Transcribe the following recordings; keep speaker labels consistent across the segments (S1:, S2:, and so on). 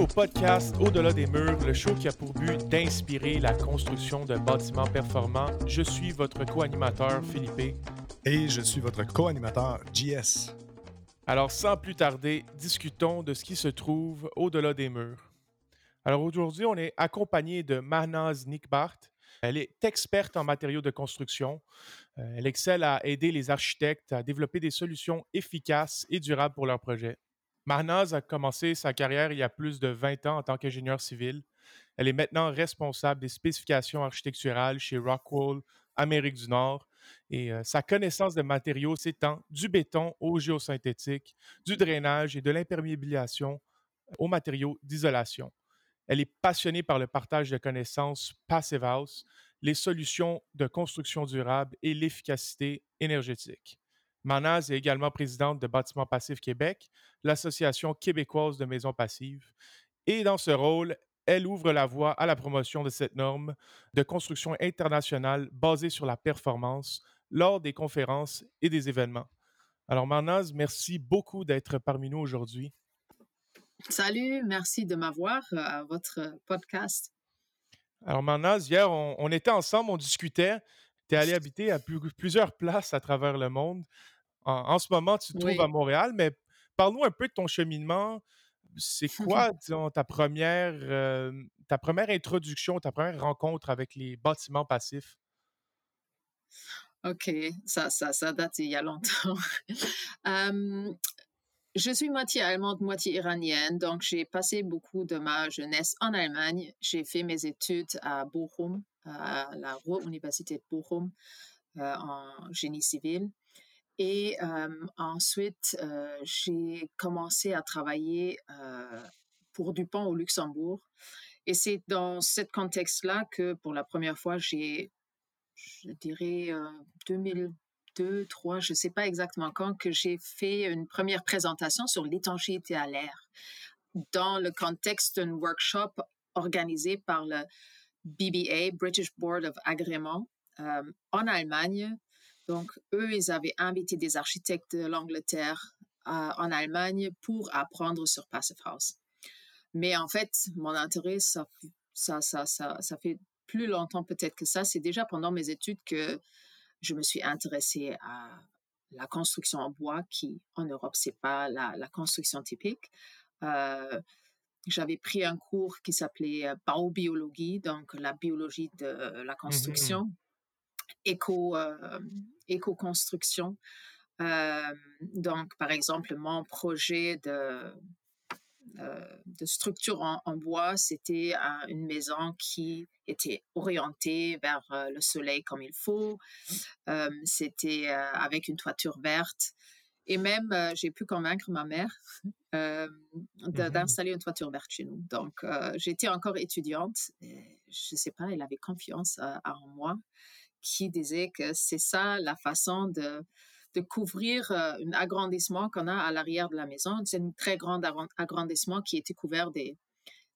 S1: au podcast Au-delà des murs, le show qui a pour but d'inspirer la construction de bâtiments performants. Je suis votre co-animateur Philippe.
S2: Et je suis votre co-animateur JS.
S1: Alors sans plus tarder, discutons de ce qui se trouve au-delà des murs. Alors aujourd'hui, on est accompagné de Mahnaz Nickbart. Elle est experte en matériaux de construction. Euh, elle excelle à aider les architectes à développer des solutions efficaces et durables pour leurs projets. Mahnaz a commencé sa carrière il y a plus de 20 ans en tant qu'ingénieur civil. Elle est maintenant responsable des spécifications architecturales chez Rockwell, Amérique du Nord, et euh, sa connaissance des matériaux s'étend du béton au géosynthétique, du drainage et de l'imperméabilisation aux matériaux d'isolation. Elle est passionnée par le partage de connaissances Passive House, les solutions de construction durable et l'efficacité énergétique. Manaz est également présidente de Bâtiments Passifs Québec, l'Association québécoise de maisons passives. Et dans ce rôle, elle ouvre la voie à la promotion de cette norme de construction internationale basée sur la performance lors des conférences et des événements. Alors, Manaz, merci beaucoup d'être parmi nous aujourd'hui.
S3: Salut, merci de m'avoir euh, à votre podcast.
S1: Alors, Manaz, hier, on, était ensemble, on discutait. Tu es allé habiter à plusieurs places à travers le monde. En, ce moment, tu te trouves à Montréal, mais parle-nous un peu de ton cheminement. C'est quoi, disons, ta première, euh, ta première introduction, ta première rencontre avec les bâtiments passifs?
S3: OK, ça, ça, ça date il y a longtemps. je suis moitié allemande, moitié iranienne, donc j'ai passé beaucoup de ma jeunesse en Allemagne. J'ai fait mes études à Bochum, à la Ruhr-Université de Bochum, euh, en génie civil. Et ensuite, j'ai commencé à travailler pour Dupont au Luxembourg. Et c'est dans ce contexte-là que pour la première fois, j'ai, je dirais, 2002, 2003, je ne sais pas exactement quand, que j'ai fait une première présentation sur l'étanchéité à l'air dans le contexte d'un workshop organisé par le BBA, British Board of Agreement, en Allemagne donc, eux, ils avaient invité des architectes de l'Angleterre en Allemagne pour apprendre sur Passive House. Mais en fait, mon intérêt, ça, ça, ça, ça, fait plus longtemps peut-être que ça. C'est déjà pendant mes études que je me suis intéressée à la construction en bois, qui en Europe, c'est pas la, construction typique. Euh, j'avais pris un cours qui s'appelait euh, Baubiologie, donc la biologie de la mmh construction éco, euh, éco-construction. Euh, donc, par exemple, mon projet de, euh, de structure en, bois, c'était une maison qui était orientée vers le soleil comme il faut. c'était avec une toiture verte. Et même, j'ai pu convaincre ma mère mmh d'installer une toiture verte chez nous. Donc, j'étais encore étudiante. Et, je ne sais pas, elle avait confiance en moi qui disait que c'est ça la façon de, de couvrir euh, un agrandissement qu'on a à l'arrière de la maison. C'est un très grand agrandissement qui était couvert des,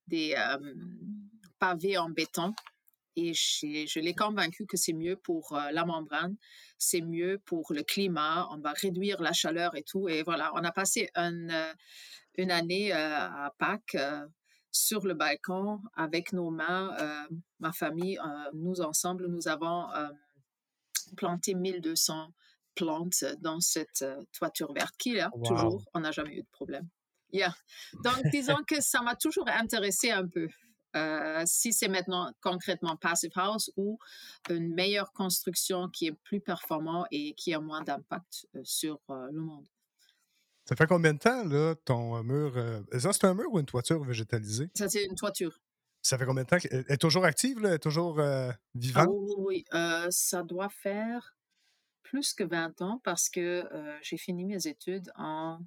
S3: des euh, pavés en béton. Et je, l'ai convaincu que c'est mieux pour euh, la membrane, c'est mieux pour le climat, on va réduire la chaleur et tout. Et voilà, on a passé une, une année à Pâques sur le balcon avec nos mains, euh, ma famille, euh, nous ensemble, nous avons euh, planté 1200 plantes dans cette toiture verte qui est là toujours. On n'a jamais eu de problème. Yeah. Donc, disons que ça m'a toujours intéressé un peu. Si c'est maintenant concrètement Passive House ou une meilleure construction qui est plus performante et qui a moins d'impact sur le monde.
S2: Ça fait combien de temps, là, ton mur? Euh, ça, c'est un mur ou une toiture végétalisée?
S3: Ça, c'est une toiture.
S2: Ça fait combien de temps? Elle est toujours active, là? Elle est toujours euh, vivante?
S3: Ah, oui, oui. Euh, ça doit faire plus que 20 ans parce que j'ai fini mes études en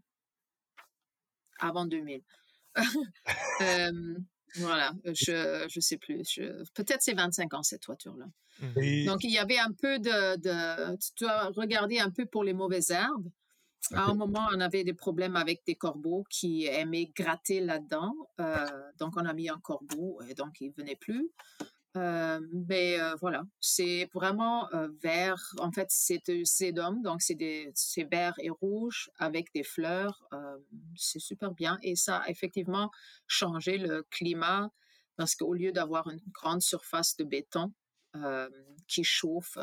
S3: avant 2000. voilà, je ne sais plus. Peut-être c'est 25 ans cette toiture-là. Donc il y avait un peu de, de, Tu dois regarder un peu pour les mauvaises herbes. À un moment, on avait des problèmes avec des corbeaux qui aimaient gratter là-dedans. Euh, donc, on a mis un corbeau et donc il venait plus. Euh, mais euh, voilà, c'est vraiment euh, vert. En fait, c'est du sédum, donc c'est vert et rouge avec des fleurs. c'est super bien et ça a effectivement changé le climat parce qu'au lieu d'avoir une grande surface de béton qui chauffe,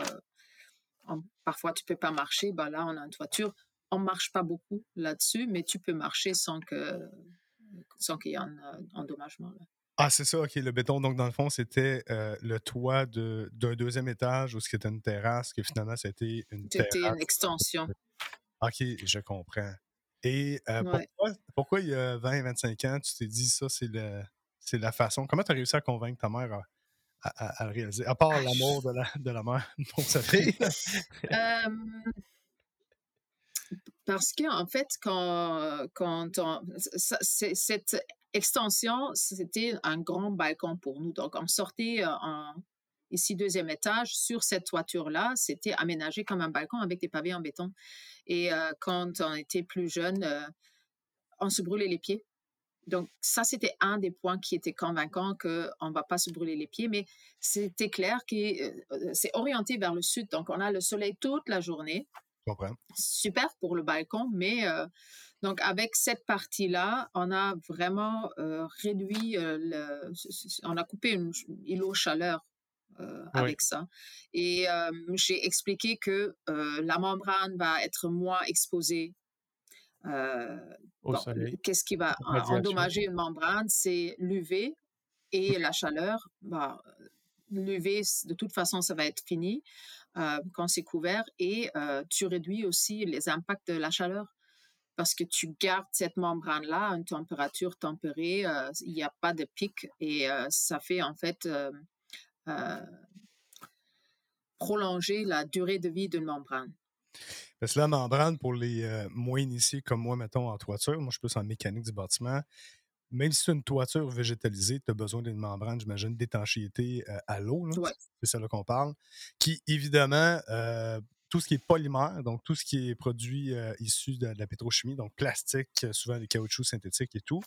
S3: parfois tu peux pas marcher. Bah là, on a une toiture. On marche pas beaucoup là-dessus, mais tu peux marcher sans que sans qu'il y ait un endommagement.
S2: Ah, c'est ça, ok. Le béton, donc dans le fond, c'était euh, le toit de- d'un deuxième étage où c'était une terrasse, que finalement, c'était une
S3: C'était
S2: terrasse.
S3: une extension.
S2: Ok, je comprends. Et euh,
S3: Ouais.
S2: pourquoi, pourquoi il y a 20-25 ans, tu t'es dit ça, c'est le, c'est la façon. Comment tu as réussi à convaincre ta mère à, à- à- à le réaliser? À part
S3: Ah,
S2: l'amour de la, de la mère pour sa fille.
S3: Parce que en fait, quand, on, cette extension, c'était un grand balcon pour nous. Donc, on sortait euh, en, ici deuxième étage sur cette toiture-là. C'était aménagé comme un balcon avec des pavés en béton. Et euh, quand on était plus jeune, euh, on se brûlait les pieds. Donc, ça, c'était un des points qui était convaincant qu'on ne va pas se brûler les pieds, mais c'était clair que euh, c'est orienté vers le sud. Donc, on a le soleil toute la journée super pour le balcon, mais euh, donc avec cette partie-là, on a vraiment euh, réduit, euh, le, on a coupé une îlot chaleur euh,
S1: Oui.
S3: avec ça. Et j'ai expliqué que la membrane va être moins exposée. Bon. Qu'est-ce qui va endommager une membrane? C'est l'UV et la chaleur. Bah, L'UV, de toute façon, ça va être fini quand c'est couvert et tu réduis aussi les impacts de la chaleur parce que tu gardes cette membrane-là à une température tempérée, euh, il n'y a pas de pic et euh, ça fait en fait euh, prolonger la durée de vie d'une membrane.
S2: Parce que la membrane, pour les moins initiés comme moi, mettons, en toiture, moi, je suis plus en mécanique du bâtiment. Même si c'est une toiture végétalisée, tu as besoin d'une membrane, j'imagine, d'étanchéité à l'eau.
S3: Ouais.
S2: C'est ça qu'on parle. Qui, évidemment, euh, tout ce qui est polymère, donc tout ce qui est produit euh, issu de, de la pétrochimie, donc plastique, euh, souvent des caoutchoucs synthétiques et tout,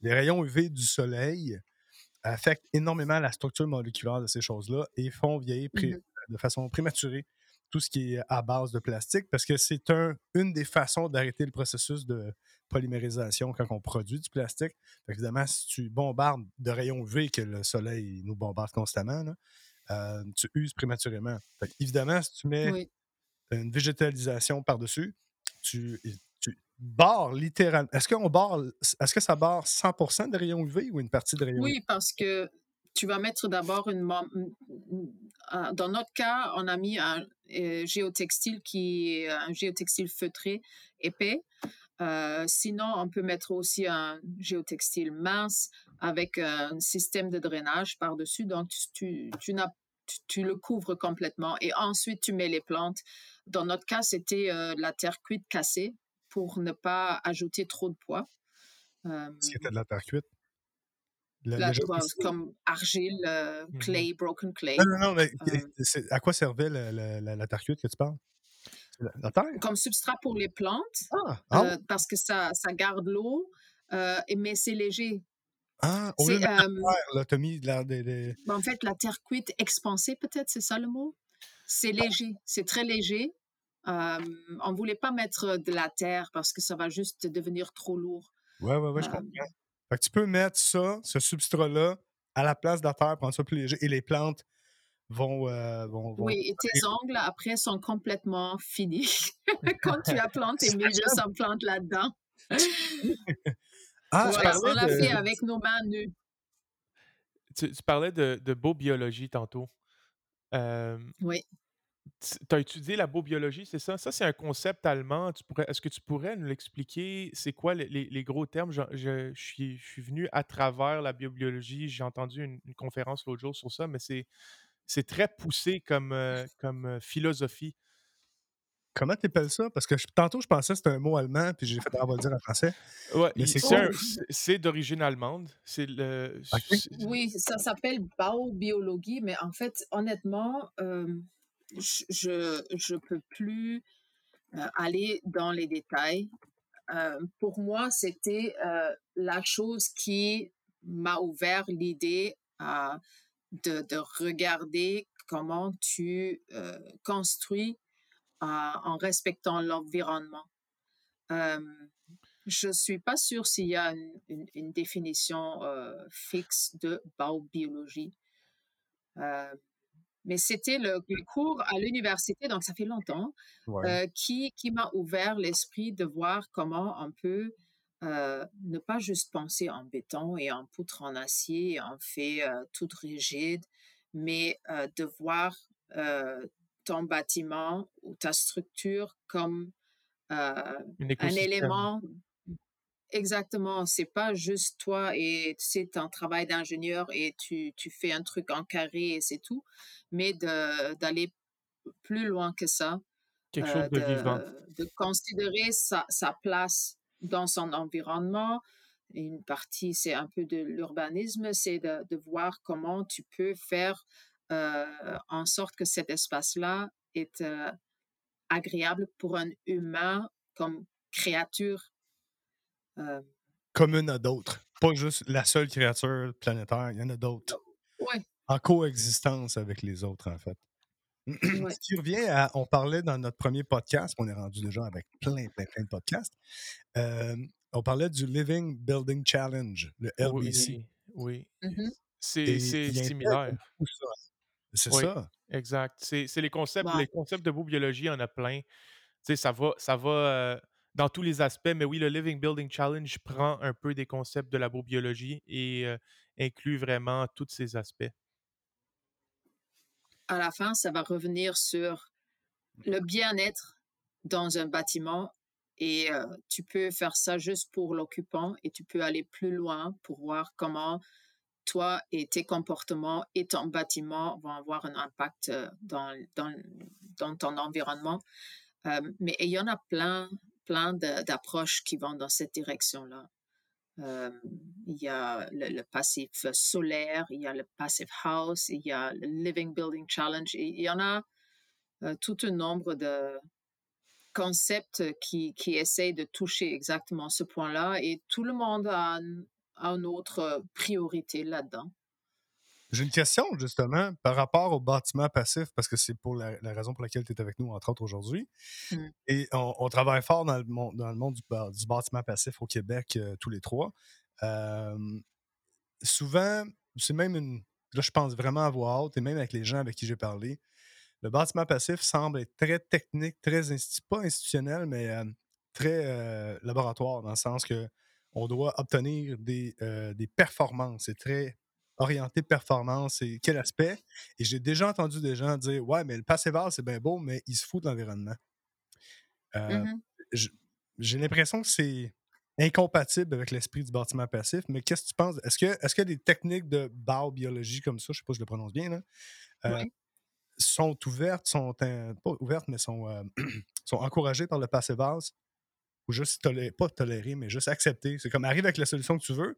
S2: les rayons UV du soleil affectent énormément la structure moléculaire de ces choses-là et font vieillir pré-
S3: Mhm.
S2: de façon prématurée tout ce qui est à base de plastique parce que c'est un, une des façons d'arrêter le processus de polymérisation quand on produit du plastique. Évidemment, si tu bombardes de rayons UV que le soleil nous bombarde constamment, là, euh, tu uses prématurément. Fait évidemment, si tu mets
S3: Oui.
S2: Une végétalisation par-dessus, tu, tu barres littéralement. Est-ce qu'on barre, est-ce que ça barre 100% de rayons UV ou une partie de rayons
S3: Oui, parce que tu vas mettre d'abord une, Dans notre cas, on a mis un euh, géotextile qui est un géotextile feutré épais. Euh, sinon, on peut mettre aussi un géotextile mince avec un système de drainage par-dessus. Donc, tu, tu n'as- tu- tu le couvres complètement et ensuite tu mets les plantes. Dans notre cas, c'était euh, la terre cuite cassée pour ne pas ajouter trop de poids. Euh,
S2: que tu de la terre cuite?
S3: La- comme argile, euh,
S1: Mhm.
S3: clay, broken clay,
S2: Non, non, non, mais
S3: Euh,
S2: à quoi servait la, la terre cuite que tu parles? La, terre?
S3: comme substrat pour les plantes,
S2: Ah, ah,
S3: euh, parce que ça, ça garde l'eau, euh, mais c'est léger.
S2: Ah, au lieu de la terre, là, t'as mis de la- des-
S3: en fait, la terre cuite expansée, peut-être, c'est ça le mot? C'est léger, c'est très léger. Euh, on ne voulait pas mettre de la terre parce que ça va juste devenir trop lourd.
S2: Ouais, ouais, ouais, je
S3: Euh,
S2: comprends. Fait que tu peux mettre ça, ce substrat-là, à la place de la terre, prendre ça plus léger, et les plantes vont. euh, vont, vont-
S3: Oui, et tes ongles, après, sont complètement finis. Quand tu as planté 1200 plantes là-dedans.
S2: Ah,
S3: Voilà, on l'a
S2: de-
S3: fait avec nos mains nues.
S1: Tu, tu parlais de, de biologie tantôt. Euh,
S3: Oui.
S1: tu as étudié la beau biologie, c'est ça? Ça, c'est un concept allemand. Tu pourrais, est-ce que tu pourrais nous l'expliquer? C'est quoi les, les- les gros termes? Je, je- je suis, je suis venu à travers la biobiologie. J'ai entendu une, une conférence l'autre jour sur ça, mais c'est, c'est très poussé comme, euh, comme euh, philosophie.
S2: Comment t'appelles ça? Parce que je- tantôt, je pensais que c'était un mot allemand, puis j'ai fait on va le dire en français.
S1: Ouais,
S2: c'est
S1: d'origine allemande. C'est le.
S2: Ok.
S1: c'est-
S3: Oui, ça s'appelle biobiologie, mais en fait, honnêtement, euh, je je peux plus euh, aller dans les détails. Euh, pour moi, c'était euh, la chose qui m'a ouvert l'idée de, de regarder comment tu euh, construis en respectant l'environnement. Je ne suis pas sûre s'il y a une, une- une définition euh, fixe de biobiologie. Mais c'était le, le cours à l'université, donc ça fait longtemps,
S2: Ouais.
S3: euh, qui, qui m'a ouvert l'esprit de voir comment on peut euh, ne pas juste penser en béton et en poutre en acier en fait euh, tout rigide, mais euh, de voir ton bâtiment ou ta structure comme euh,
S1: Un
S3: élément. Exactement, c'est pas juste toi et tu sais ton travail d'ingénieur et tu, tu fais un truc en carré et c'est tout, mais d'aller plus loin que ça,
S1: Quelque
S3: euh,
S1: chose de vivant.
S3: de, considérer sa, sa place dans son environnement. Une partie, c'est un peu de l'urbanisme, c'est de, de voir comment tu peux faire en sorte que cet espace-là est euh, agréable pour un humain comme créature. Euh,
S2: Commune à d'autres. Pas juste la seule créature planétaire, il y en a d'autres.
S3: ouais,
S2: En coexistence avec les autres, en fait.
S3: ouais.
S2: Ce qui revient à, on parlait dans notre premier podcast, on est rendu déjà avec plein, plein, plein de podcasts. euh, on parlait du Living Building Challenge, le LBC.
S1: Oui, oui. C'est similaire.
S2: ça. C'est
S1: Oui,
S2: ça.
S1: exact. C'est les concepts, les concepts de biologie, il y en a plein. Tu sais, ça va, ça va euh, dans tous les aspects, mais oui, le Living Building Challenge prend un peu des concepts de la biologie et euh, inclut vraiment tous ces aspects.
S3: À la fin, ça va revenir sur le bien-être dans un bâtiment et euh, tu peux faire ça juste pour l'occupant et tu peux aller plus loin pour voir comment toi et tes comportements et ton bâtiment vont avoir un impact euh, dans, ton environnement. Euh, mais il y en a plein, plein d'approches qui vont dans cette direction-là. Euh, il y a le, passif solaire, il y a le passive house, il y a le living building challenge. il y en a tout un nombre de concepts qui, qui essayent de toucher exactement ce point-là et tout le monde a une autre priorité là-dedans.
S2: J'ai une question, justement, par rapport au bâtiment passif, parce que c'est pour la, la raison pour laquelle tu es avec nous, entre autres, aujourd'hui.
S3: Mm.
S2: Et on, on travaille fort dans le monde, dans le monde du, bâtiment passif au Québec, euh, tous les trois. Euh, souvent, c'est même une. Là, je pense vraiment à voix haute, et même avec les gens avec qui j'ai parlé, le bâtiment passif semble être très technique, très pas institutionnel, mais euh, très laboratoire, dans le sens que on doit obtenir des, euh, des performances. C'est très orienté performance et quel aspect? Et j'ai déjà entendu des gens dire Ouais, mais le passival, c'est bien beau, mais il se fout de l'environnement. Euh, j- J'ai l'impression que c'est incompatible avec l'esprit du bâtiment passif, mais qu'est-ce que tu penses? Est-ce que est-ce que des techniques de biobiologie comme ça, je sais pas si je le prononce bien, là, euh,
S3: Oui.
S2: sont ouvertes, sont euh, pas ouvertes, mais sont, euh, sont encouragées par le passive house? Ou juste tolé- pas tolérées, mais juste acceptées. C'est comme arrive avec la solution que tu veux,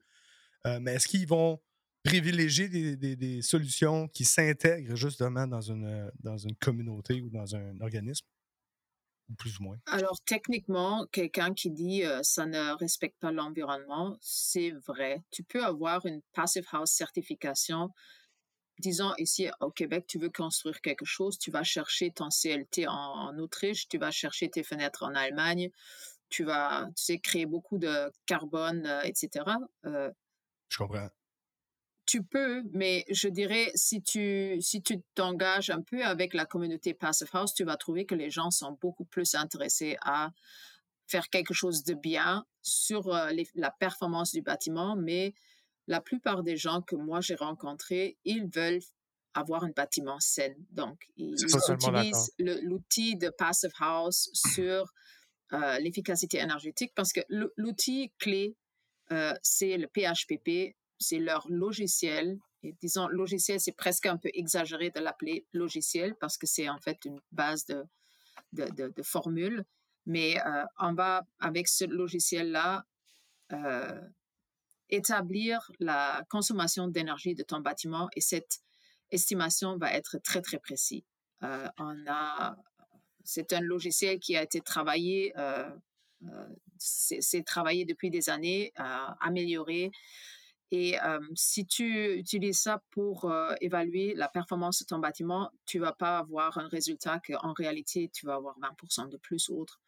S2: euh, mais est-ce qu'ils vont privilégier des, des- solutions qui s'intègrent justement dans une, dans une communauté ou dans un organisme? Plus ou moins?
S3: Alors, techniquement, quelqu'un qui dit euh, ça ne respecte pas l'environnement, c'est vrai. Tu peux avoir une Passive House certification. Disons ici au Québec, tu veux construire quelque chose, tu vas chercher ton CLT en Autriche, tu vas chercher tes fenêtres en Allemagne, tu vas, tu sais, créer beaucoup de carbone, euh, etc. Euh,
S2: Je comprends.
S3: tu peux, mais je dirais, si tu si tu t'engages un peu avec la communauté Passive House, tu vas trouver que les gens sont beaucoup plus intéressés à faire quelque chose de bien sur euh, les- la performance du bâtiment, mais la plupart des gens que moi j'ai rencontrés, ils veulent avoir un bâtiment sain. Donc, ils utilisent l'outil de Passive House sur euh, l'efficacité énergétique parce que l'ou- l'outil clé, euh, c'est le PHPP, c'est leur logiciel. Et disons, logiciel, c'est presque un peu exagéré de l'appeler logiciel parce que c'est en fait une base de, de, formules. Mais euh, on va, avec ce logiciel-là, établir la consommation d'énergie de ton bâtiment et cette estimation va être très, très précis. Euh, on a, c'est un logiciel qui a été travaillé, euh, euh, c'est travaillé depuis des années, euh, amélioré. Et si tu utilises ça pour évaluer la performance de ton bâtiment, tu vas pas avoir un résultat qu'en réalité, tu vas avoir 20% de plus ou autre.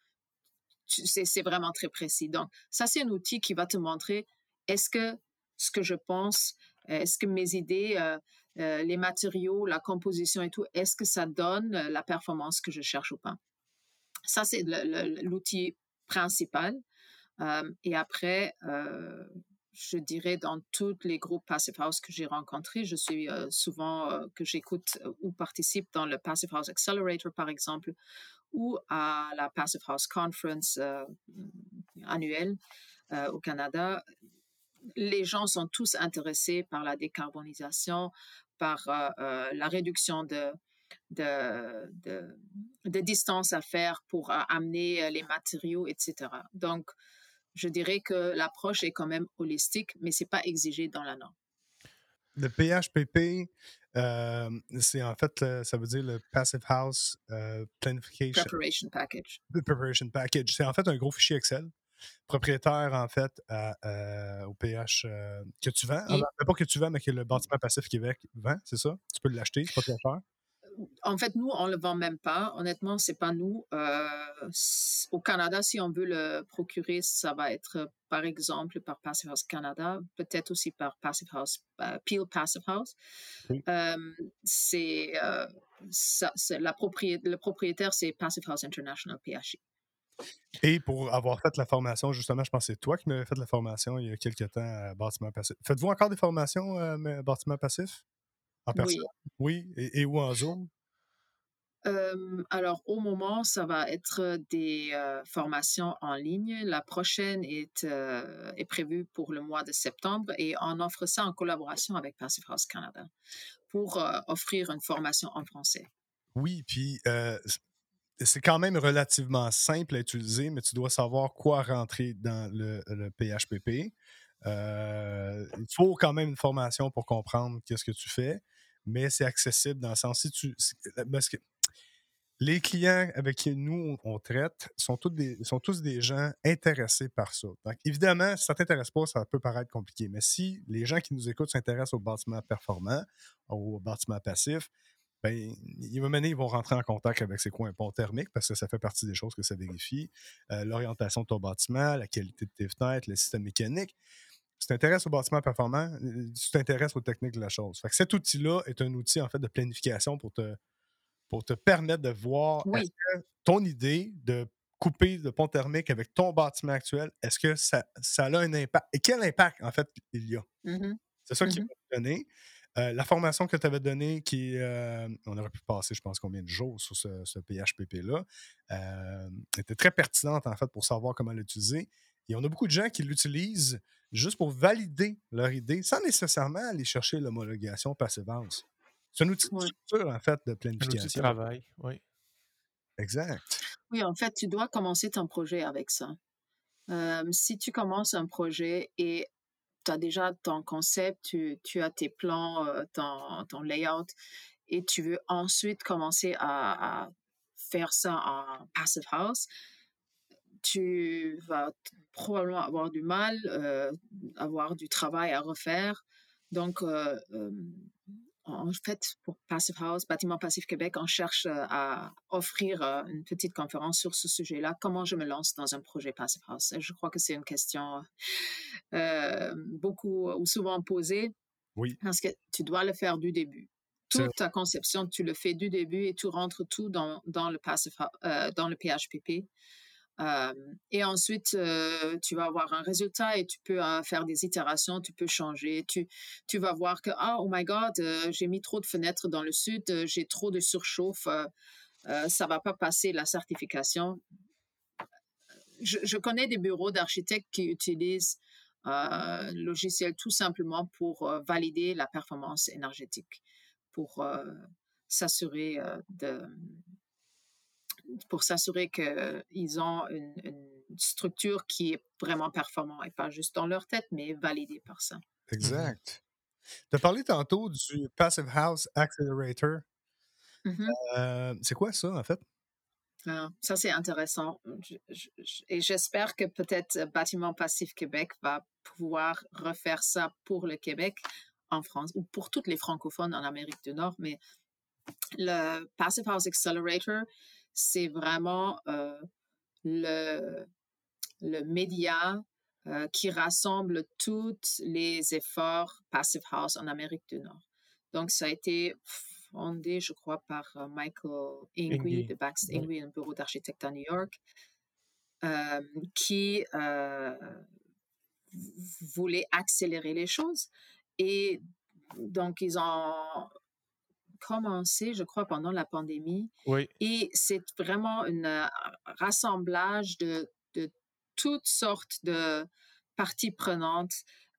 S3: C'est vraiment très précis. Donc, ça, c'est un outil qui va te montrer est-ce que ce que je pense, est-ce que mes idées, les matériaux, la composition et tout, est-ce que ça donne la performance que je cherche ou pas? Ça, c'est l'outil principal. et après, je dirais dans tous les groupes Passive House que j'ai rencontrés, je suis euh, souvent euh, que j'écoute euh, ou participe dans le Passive House Accelerator par exemple ou à la Passive House Conference annuelle au Canada. Les gens sont tous intéressés par la décarbonisation, par la réduction de, de, de, de, distance à faire pour amener les matériaux, etc. Donc, je dirais que l'approche est quand même holistique, mais ce n'est pas exigé dans la norme.
S2: Le PHPP, euh, c'est en fait, ça veut dire le Passive House euh, Planification.
S3: Preparation Package.
S2: Preparation Package. C'est en fait un gros fichier Excel propriétaire, en fait, au PH que tu vends. pas que tu vends, mais que le bâtiment passif Québec vend, c'est ça? Tu peux l'acheter, c'est pas très cher?
S3: En fait, nous, on ne le vend même pas. Honnêtement, c'est pas nous. Euh, au Canada, si on veut le procurer, ça va être par exemple par Passive House Canada, peut-être aussi par Passive House, euh, Peel Passive House. Euh, c'est la le propriétaire, c'est Passive House International, PHI.
S2: Et pour avoir fait la formation, justement, je pense que c'est toi qui m'avais fait la formation il y a quelques temps à Bâtiment Passif. Faites-vous encore des formations à Bâtiment Passif? En personne? Oui. Et, où en Zoom?
S3: alors, au moment, ça va être des formations en ligne. La prochaine est, est prévue pour le mois de septembre et on offre ça en collaboration avec Passive House Canada pour offrir une formation en français.
S2: Oui, puis c'est quand même relativement simple à utiliser, mais tu dois savoir quoi rentrer dans le, le PHPP. il faut quand même une formation pour comprendre qu'est-ce que tu fais mais c'est accessible dans le sens si tu. Euh, parce que les clients avec qui nous on, traite sont, tous des, sont tous des gens intéressés par ça. Donc, évidemment, si ça ne t'intéresse pas, ça peut paraître compliqué. Mais si les gens qui nous écoutent s'intéressent au bâtiment performant, au bâtiment passif, ben, ils vont rentrer en contact avec ces coins ponts thermiques parce que ça fait partie des choses que ça vérifie. Euh, l'orientation de ton bâtiment, la qualité de tes fenêtres, le système mécanique tu t'intéresses au bâtiment performant, euh, tu t'intéresses aux techniques de la chose. Fait que cet outil-là est un outil en fait de planification pour te, pour te permettre de voir ton idée de couper de pont thermique avec ton bâtiment actuel, est-ce que ça, ça, a un impact? Et quel impact, en fait, il y a?
S3: Mmh
S2: C'est ça qui va te donner. Euh, la formation que tu avais donnée, qui euh, on aurait pu passer, je pense, combien de jours sur ce, ce PHPP-là, était très pertinente, en fait, pour savoir comment l'utiliser. Et on a beaucoup de gens qui l'utilisent juste pour valider leur idée sans nécessairement aller chercher l'homologation Passivance. C'est un outil de structure, en fait, de planification. Un outil
S1: de travail, oui.
S2: Exact.
S3: Oui, en fait, tu dois commencer ton projet avec ça. si tu commences un projet et tu as déjà ton concept, tu, as tes plans, euh, ton, layout, et tu veux ensuite commencer à, faire ça en Passive House, tu vas probablement avoir du mal, euh, avoir du travail à refaire. Donc, euh, en fait, pour Passive House, Bâtiment Passif Québec, on cherche à offrir une petite conférence sur ce sujet-là. Comment je me lance dans un projet Passive House? Je crois que c'est une question beaucoup ou souvent posée.
S2: Oui.
S3: Parce que tu dois le faire du début. Toute ta conception, tu le fais du début et tu rentres tout dans, dans le, passive, dans le PHPP et ensuite, tu vas avoir un résultat et tu peux faire des itérations, tu peux changer. Tu, tu vas voir que, ah, oh my God, j'ai mis trop de fenêtres dans le sud, j'ai trop de surchauffe, ça va pas passer la certification. Je, je connais des bureaux d'architectes qui utilisent un logiciel tout simplement pour valider la performance énergétique, pour s'assurer de pour s'assurer qu'ils ont une, structure qui est vraiment performante et pas juste dans leur tête, mais validée par ça.
S2: Exact. Tu as parlé tantôt du Passive House Accelerator. Mmh euh, c'est quoi ça, en fait?
S3: Ah, ça, c'est intéressant. et j'espère que peut-être Bâtiment Passif Québec va pouvoir refaire ça pour le Québec en France ou pour toutes les francophones en Amérique du Nord. Mais le Passive House Accelerator, c'est vraiment euh, le, le média euh, qui rassemble tous les efforts Passive House en Amérique du Nord. Donc, ça a été fondé, je crois, par euh, Michael Ingui de Baxter Ingui, un bureau d'architecte à New York, qui voulait accélérer les choses. Et donc, ils ont commencé, je crois, pendant la pandémie.
S1: Oui.
S3: Et c'est vraiment un rassemblage de, de, toutes sortes de parties prenantes,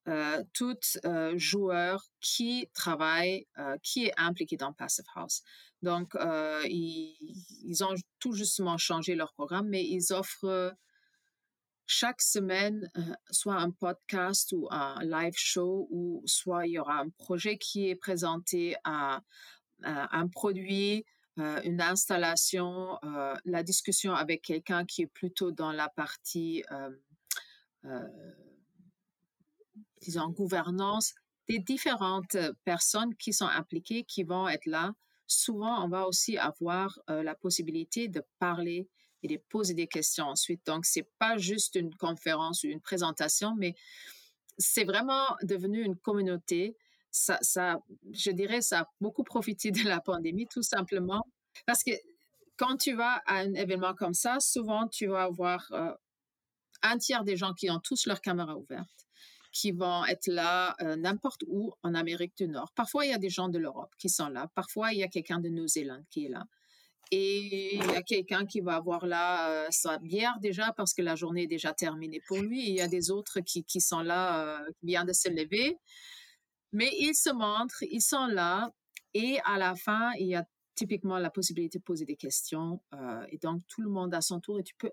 S3: euh, toutes euh, joueurs qui travaillent, euh, qui est impliqué dans Passive House. Donc, euh, ils, ils, ont tout justement changé leur programme, mais ils offrent chaque semaine soit un podcast ou un live show ou soit il y aura un projet qui est présenté à, un produit, une installation, la discussion avec quelqu'un qui est plutôt dans la partie, disons, gouvernance, des différentes personnes qui sont impliquées, qui vont être là. Souvent, on va aussi avoir la possibilité de parler et de poser des questions ensuite. Donc, c'est pas juste une conférence ou une présentation, mais c'est vraiment devenu une communauté ça, je dirais, ça a beaucoup profité de la pandémie, tout simplement. Parce que quand tu vas à un événement comme ça, souvent, tu vas avoir euh, un tiers des gens qui ont tous leurs caméras ouvertes, qui vont être là euh, n'importe où en Amérique du Nord. Parfois, il y a des gens de l'Europe qui sont là. Parfois, il y a quelqu'un de Nouvelle-Zélande qui est là. Et il y a quelqu'un qui va avoir là euh, sa bière déjà parce que la journée est déjà terminée pour lui. Il y a des autres qui, qui sont là, qui viennent de se lever. Mais ils se montrent, ils sont là, et à la fin, il y a typiquement la possibilité de poser des questions. Euh, et donc, tout le monde à son tour, et tu peux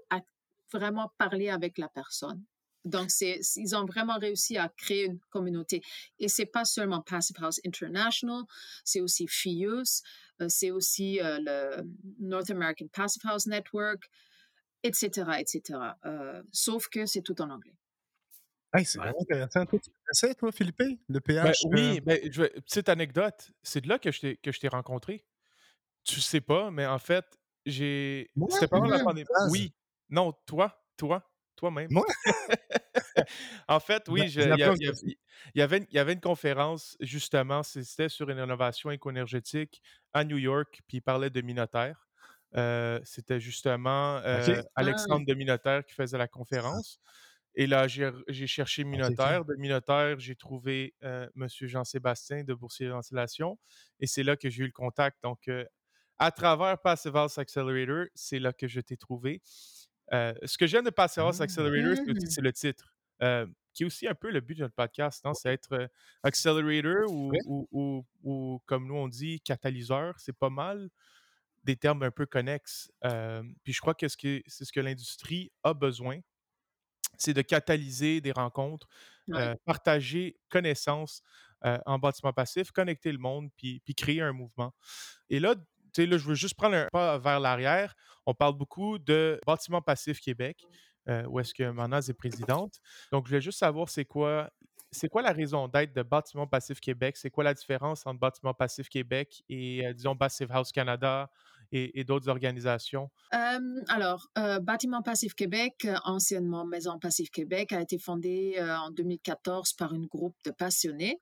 S3: vraiment parler avec la personne. Donc, ils ont vraiment réussi à créer une communauté. Et c'est pas seulement Passive House International, c'est aussi FIUS, euh, c'est aussi euh, le North American Passive House Network, etc., etc. sauf que c'est tout en anglais
S2: c'est vraiment intéressant. Toi, tu connaissais, toi, Philippe, le
S1: ben,
S2: PH?
S1: oui, euh? ben, petite anecdote, c'est de là que je t'ai rencontré. Tu sais pas, mais en fait, j'ai. C'était pendant la pandémie. Oui. Non, toi, toi, toi-même.
S2: Moi?
S1: en fait, oui, il y, avait, y avait une conférence, justement, c'était sur une innovation éco-énergétique à New York, puis il parlait de Minotaire. Euh, c'était justement euh, Alexandre de Minotaire qui faisait la conférence. Et là, j'ai cherché ah, Minotaire. De Minotaire, j'ai trouvé euh, M. Jean-Sébastien de Boursier Ventilation. Et c'est là que j'ai eu le contact. Donc, euh, à travers Passive House Accelerator, c'est là que je t'ai trouvé. Euh, ce que j'aime de Passive House Accelerator, c'est le titre, qui est aussi un peu le but de notre podcast. C'est être accelerator ou, ou, comme nous on dit, catalyseur. C'est pas mal des termes un peu connexes. puis je crois que c'est ce que l'industrie a besoin c'est de catalyser des rencontres, euh, partager connaissances euh, en bâtiment passif, connecter le monde, puis, puis créer un mouvement. Et là, tu sais, là, je veux juste prendre un pas vers l'arrière. On parle beaucoup de bâtiment passif Québec, euh, où est-ce que Manaz est présidente. Donc, je voulais juste savoir c'est quoi c'est quoi la raison d'être de Bâtiment Passif Québec? C'est quoi la différence entre Bâtiment Passif Québec et, disons, Passive House Canada et, d'autres organisations?
S3: alors, Bâtiment Passif Québec, anciennement Maison Passif Québec, a été fondé en 2014 par une groupe de passionnés.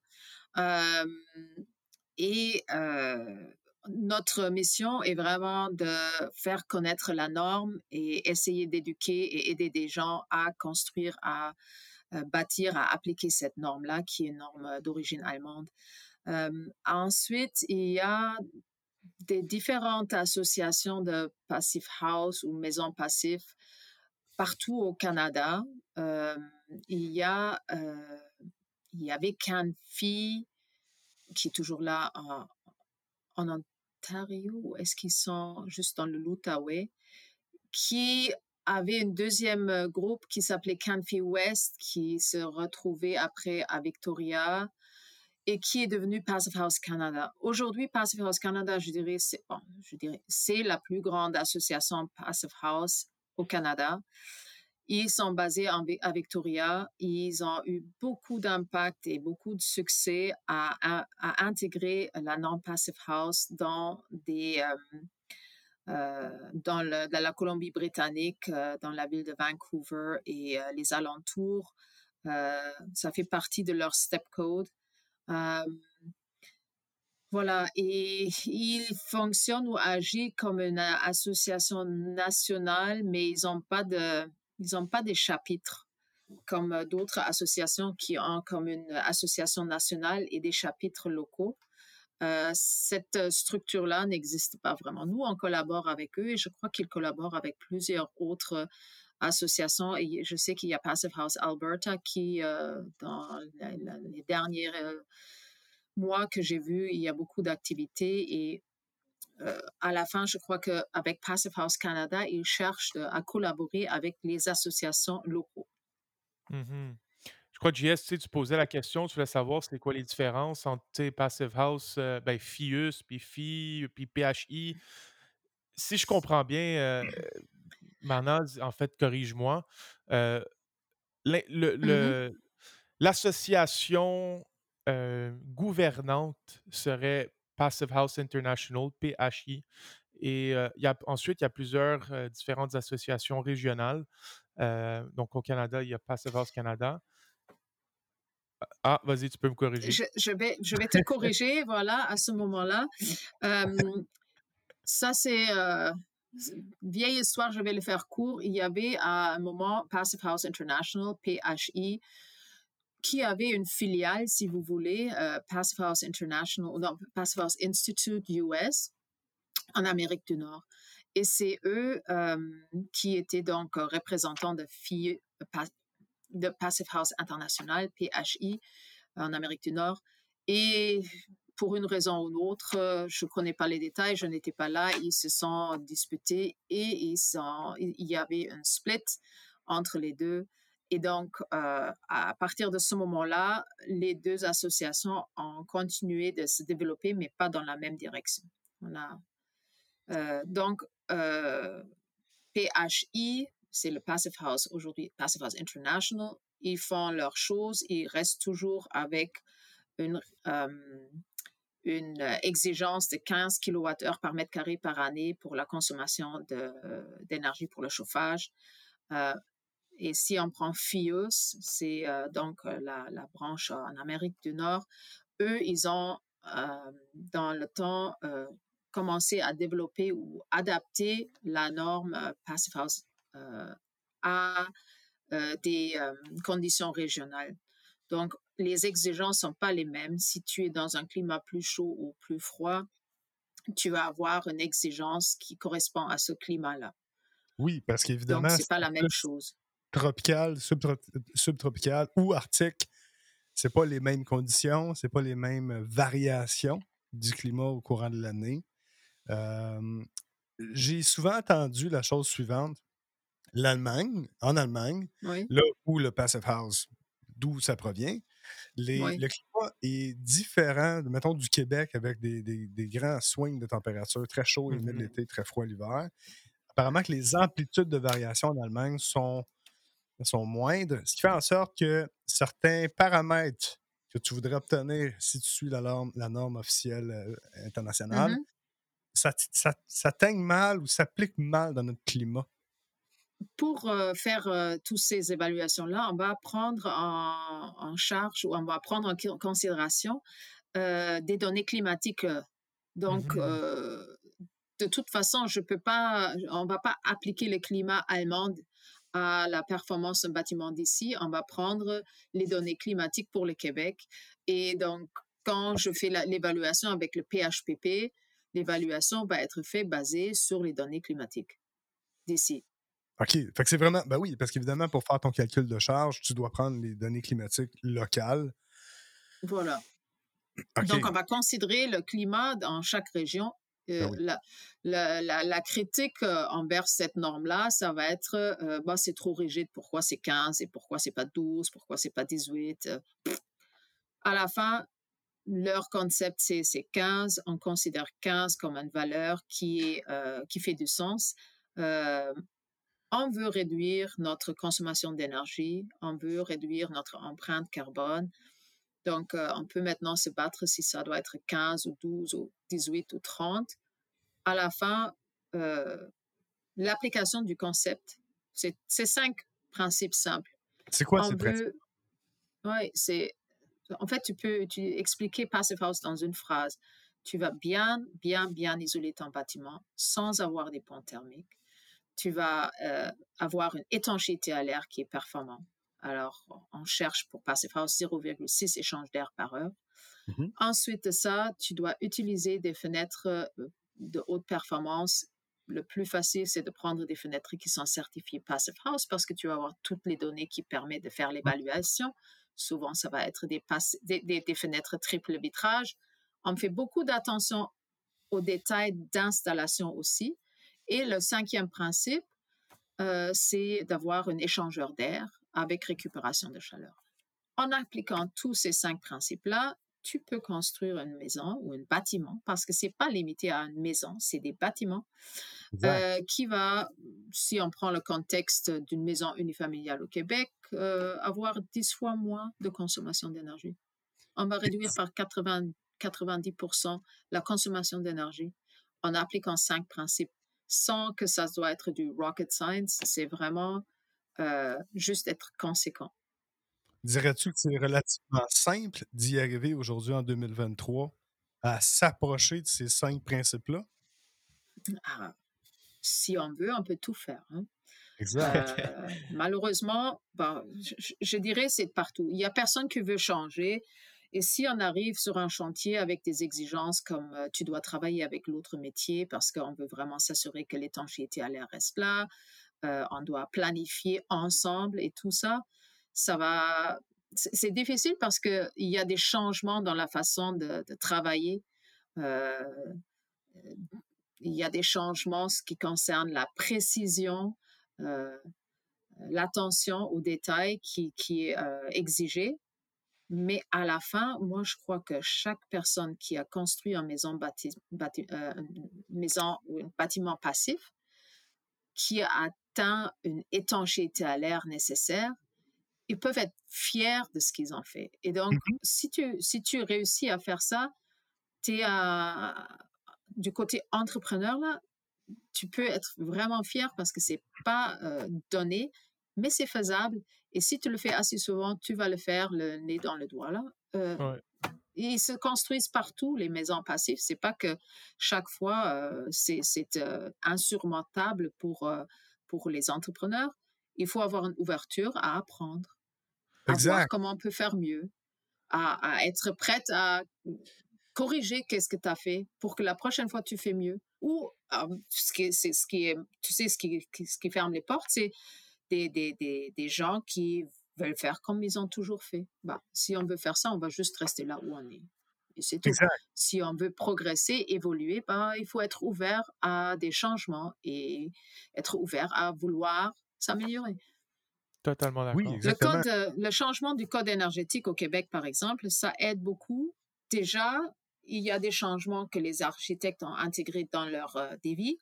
S3: et notre mission est vraiment de faire connaître la norme et essayer d'éduquer et aider des gens à construire, à bâtir, à appliquer cette norme-là, qui est une norme d'origine allemande. ensuite, il y a des différentes associations de Passive House ou maisons passives partout au Canada. Euh, il y a, euh, il y avait Canfi qui est toujours là en, en Ontario. Est-ce qu'ils sont juste dans le l'Outaouais? Qui avait un deuxième groupe qui s'appelait Canfi West qui se retrouvait après à Victoria et qui est devenu Passive House Canada. Aujourd'hui, Passive House Canada, je dirais, c'est la plus grande association Passive House au Canada. Ils sont basés à Victoria. Ils ont eu beaucoup d'impact et beaucoup de succès à, intégrer la non-passive house euh, euh, dans, la Colombie-Britannique, euh, dans la ville de Vancouver et les alentours. ça fait partie de leur step code. Voilà, et ils fonctionnent ou agissent comme une association nationale, mais ils n'ont pas de, ils pas des chapitres comme euh, d'autres associations qui ont comme une association nationale et des chapitres locaux. Euh, cette structure-là n'existe pas vraiment. Nous, on collabore avec eux et je crois qu'ils collaborent avec plusieurs autres associations. Et je sais qu'il y a Passive House Alberta qui, euh, dans les derniers mois que j'ai vus, il y a beaucoup d'activités et euh, à la fin, je crois qu'avec Passive House Canada, ils cherchent à collaborer avec les associations locaux.
S1: Mmh je crois JS, tu, tu posais la question, tu voulais savoir c'est quoi les différences entre Passive House, euh, ben, FIUS, puis FI, puis PHI. Si je comprends bien, euh, Manaz, en fait, corrige-moi, euh, mmh l'association gouvernante serait Passive House International, PHI. Et il y a, ensuite, il y a plusieurs différentes associations régionales. donc, au Canada, il y a Passive House Canada. Ah, vas-y, tu peux me corriger.
S3: Je, vais, je vais te corriger, voilà, à ce moment-là. ça, c'est vieille histoire, je vais le faire court. Il y avait à un moment Passive House International, PHI, qui avait une filiale, si vous voulez, euh, Passive House International, non, Passive House Institute US en Amérique du Nord. Et c'est eux euh, qui étaient donc représentants de, de Passive House International, PHI, en Amérique du Nord. Et pour une raison ou une autre, je ne connais pas les détails, je n'étais pas là, ils se sont disputés et il y avait un split entre les deux. Et donc, euh, à partir de ce moment-là, les deux associations ont continué de se développer, mais pas dans la même direction. Euh, donc, euh, PHI, c'est le Passive House aujourd'hui, Passive House International. Ils font leurs choses, ils restent toujours avec une, une exigence de 15 kWh par mètre carré par année pour la consommation d'énergie pour le chauffage. Et si on prend FIUS, c'est euh, donc euh, la, branche en Amérique du Nord, eux, ils ont euh, dans le temps commencé à développer ou adapter la norme Passive House à des conditions régionales. Donc, les exigences ne sont pas les mêmes. Si tu es dans un climat plus chaud ou plus froid, tu vas avoir une exigence qui correspond à ce climat-là.
S2: Oui, parce qu'évidemment.
S3: C'est pas la même chose
S2: tropical, subtropical ou arctique, c'est pas les mêmes conditions, c'est pas les mêmes variations du climat au courant de l'année. j'ai souvent entendu la chose suivante. L'Allemagne, en Allemagne, là où le Passive House, d'où ça provient, le climat est différent, mettons, du Québec avec des, grands swings de température, très chaud et mmh l'été, très froid l'hiver. Apparemment que les amplitudes de variation en Allemagne sont sont moindres, ce qui fait en sorte que certains paramètres que tu voudrais obtenir si tu suis la norme, la norme officielle euh, internationale, mmh ça, ça, mal ou s'applique mal dans notre climat.
S3: Pour faire toutes ces évaluations-là, on va prendre en, charge ou on va prendre en considération des données climatiques. Donc, mmh de toute façon, je peux pas, on va pas appliquer le climat allemand à la performance d'un bâtiment d'ici, on va prendre les données climatiques pour le Québec. Et donc, quand je fais l'évaluation avec le PHPP, l'évaluation va être faite basée sur les données climatiques d'ici.
S2: OK. Fait que c'est vraiment. Ben oui, parce qu'évidemment, pour faire ton calcul de charge, tu dois prendre les données climatiques locales.
S3: Voilà. Donc, on va considérer le climat dans chaque région ben la, la, critique envers cette norme-là, ça va être bah, c'est trop rigide, pourquoi c'est 15 et pourquoi c'est pas 12, pourquoi c'est pas 18. À la fin, leur concept, c'est 15. On considère 15 comme une valeur qui, est, euh, qui fait du sens. Euh, on veut réduire notre consommation d'énergie, on veut réduire notre empreinte carbone. Donc, euh, on peut maintenant se battre si ça doit être 15 ou 12 ou 18 ou 30. À la fin, l'application du concept, c'est cinq principes simples.
S2: C'est quoi ces principes?
S3: Oui, c'est en fait, tu peux expliquer Passive House dans une phrase. Tu vas bien, bien, bien isoler ton bâtiment sans avoir des ponts thermiques. Tu vas euh, avoir une étanchéité à l'air qui est performante. Alors, on cherche pour Passive House 0,6 échanges d'air par heure. Mmh Ensuite de ça, tu dois utiliser des fenêtres euh, de haute performance. Le plus facile, c'est de prendre des fenêtres qui sont certifiées Passive House parce que tu vas avoir toutes les données qui permettent de faire l'évaluation. Souvent, ça va être des, des, fenêtres triple vitrage. On fait beaucoup d'attention aux détails d'installation aussi. Et le cinquième principe, euh, c'est d'avoir un échangeur d'air avec récupération de chaleur. En appliquant tous ces cinq principes-là, tu peux construire une maison ou un bâtiment, parce que c'est pas limité à une maison, c'est des bâtiments, euh, qui va, si on prend le contexte d'une maison unifamiliale au Québec, euh, avoir 10 fois moins de consommation d'énergie. On va réduire par 80, 90% la consommation d'énergie en appliquant cinq principes, sans que ça doit être du rocket science, c'est vraiment euh, juste être conséquent.
S2: Dirais-tu que c'est relativement simple d'y arriver aujourd'hui en 2023 à s'approcher de ces cinq principes-là?
S3: Ah, si on veut, on peut tout faire. Hein.
S2: Exact.
S3: Euh, malheureusement, je, je, dirais c'est partout. Il n'y a personne qui veut changer. Et si on arrive sur un chantier avec des exigences comme euh, tu dois travailler avec l'autre métier parce qu'on veut vraiment s'assurer que l'étanchéité à l'air reste là, euh, on doit planifier ensemble et tout ça, ça va. C'est difficile parce qu'il y a des changements dans la façon de, travailler. Euh, il y a des changements ce qui concerne la précision, l'attention aux détails qui, est exigée. Mais à la fin, moi, je crois que chaque personne qui a construit une maison, bâti, une maison ou un bâtiment passif, qui a atteint une étanchéité à l'air nécessaire, ils peuvent être fiers de ce qu'ils ont fait. Et donc, mmh si, tu, si tu réussis à faire ça, tu es du côté entrepreneur, là, tu peux être vraiment fier parce que c'est pas euh, donné, mais c'est faisable. Et si tu le fais assez souvent, tu vas le faire le nez dans le doigt. Là. Euh, Ils se construisent partout, les maisons passives. C'est pas que chaque fois, euh, c'est insurmontable pour, pour les entrepreneurs. Il faut avoir une ouverture à apprendre à voir comment on peut faire mieux, à, être prête à corriger qu'est-ce que tu as fait pour que la prochaine fois tu fais mieux. Ou ce qui, c'est ce qui est, tu sais, ce qui, ce qui ferme les portes, c'est des, des, des, des, gens qui veulent faire comme ils ont toujours fait. Bah, si on veut faire ça, on va juste rester là où on est. Et c'est tout. Si on veut progresser, évoluer, bah, il faut être ouvert à des changements et être ouvert à vouloir s'améliorer.
S1: Totalement d'accord.
S2: Oui,
S3: le, code, euh, le changement du code énergétique au Québec, par exemple, ça aide beaucoup. Déjà, il y a des changements que les architectes ont intégrés dans leur euh, dévis.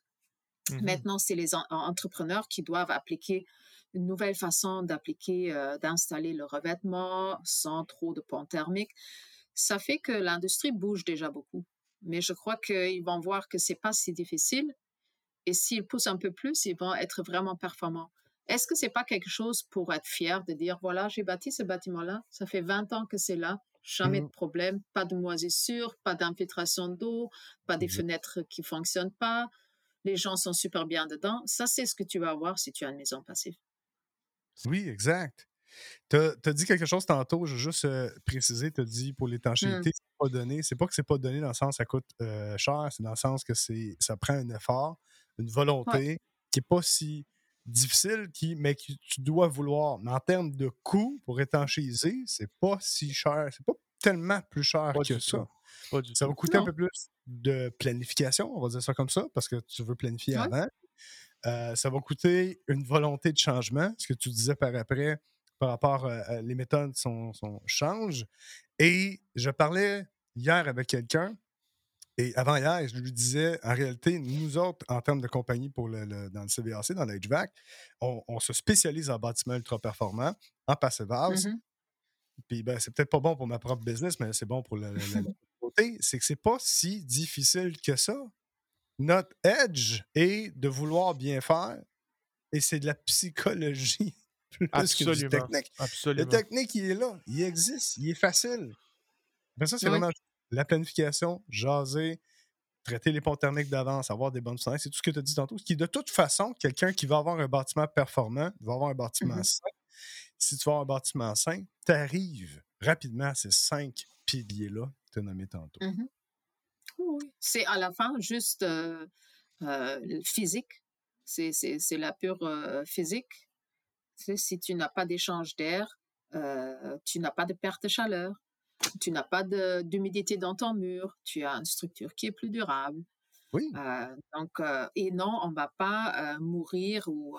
S3: Mmh Maintenant, c'est les entrepreneurs qui doivent appliquer une nouvelle façon d'appliquer, euh, d'installer le revêtement sans trop de ponts thermiques. Ça fait que l'industrie bouge déjà beaucoup. Mais je crois qu'ils vont voir que c'est pas si difficile. Et s'ils poussent un peu plus, ils vont être vraiment performants. Est-ce que c'est pas quelque chose pour être fier de dire, voilà, j'ai bâti ce bâtiment-là, ça fait 20 ans que c'est là, jamais de mmh. problème, pas de moisissure, pas d'infiltration d'eau, pas des fenêtres qui fonctionnent pas, les gens sont super bien dedans. Ça, c'est ce que tu vas avoir si tu as une maison passive.
S2: Oui, exact. Tu as, dit quelque chose tantôt, je veux juste euh, préciser, tu as dit pour l'étanchéité, mmh. c'est pas donné. C'est pas que c'est pas donné dans le sens que ça coûte euh, cher, c'est dans le sens que c'est ça prend un effort, une volonté qui n'est pas si difficile, qui, mais que tu dois vouloir. Mais en termes de coût pour étanchéiser, c'est pas si cher. C'est pas tellement plus cher que ça. ça va coûter un peu plus de planification, on va dire ça comme ça, parce que tu veux planifier avant. Euh, ça va coûter une volonté de changement, ce que tu disais par après, par rapport à, les méthodes sont, sont, changent. Et je parlais hier avec quelqu'un et avant-hier, je lui disais, en réalité, nous autres, en termes de compagnie pour le, dans le CVAC, dans l'HVAC, on, on, se spécialise en bâtiments ultra performants, en passive house. Mm-hmm. Puis ben, c'est peut-être pas bon pour ma propre business, mais c'est bon pour le, côté. C'est que c'est pas si difficile que ça. Notre edge est de vouloir bien faire et c'est de la psychologie plus Absolument. que du technique.
S1: Absolument.
S2: Le technique, il est là. Il existe. Il est facile. Mais ça, c'est vraiment la planification, jaser, traiter les ponts thermiques d'avance, avoir des bonnes soins, c'est tout ce que tu as dit tantôt. Qui, de toute façon, quelqu'un qui va avoir un bâtiment performant va avoir un bâtiment mmh sain. Si tu vas avoir un bâtiment sain, tu arrives rapidement à ces cinq piliers-là que tu as nommés tantôt.
S3: Mmh oui, c'est à la fin juste euh, euh, physique. C'est la pure euh, physique. Si tu n'as pas d'échange d'air, tu n'as pas de perte de chaleur tu n'as pas d'humidité dans ton mur, tu as une structure qui est plus durable.
S2: Oui.
S3: Euh, donc, euh, et non, on va pas euh, mourir ou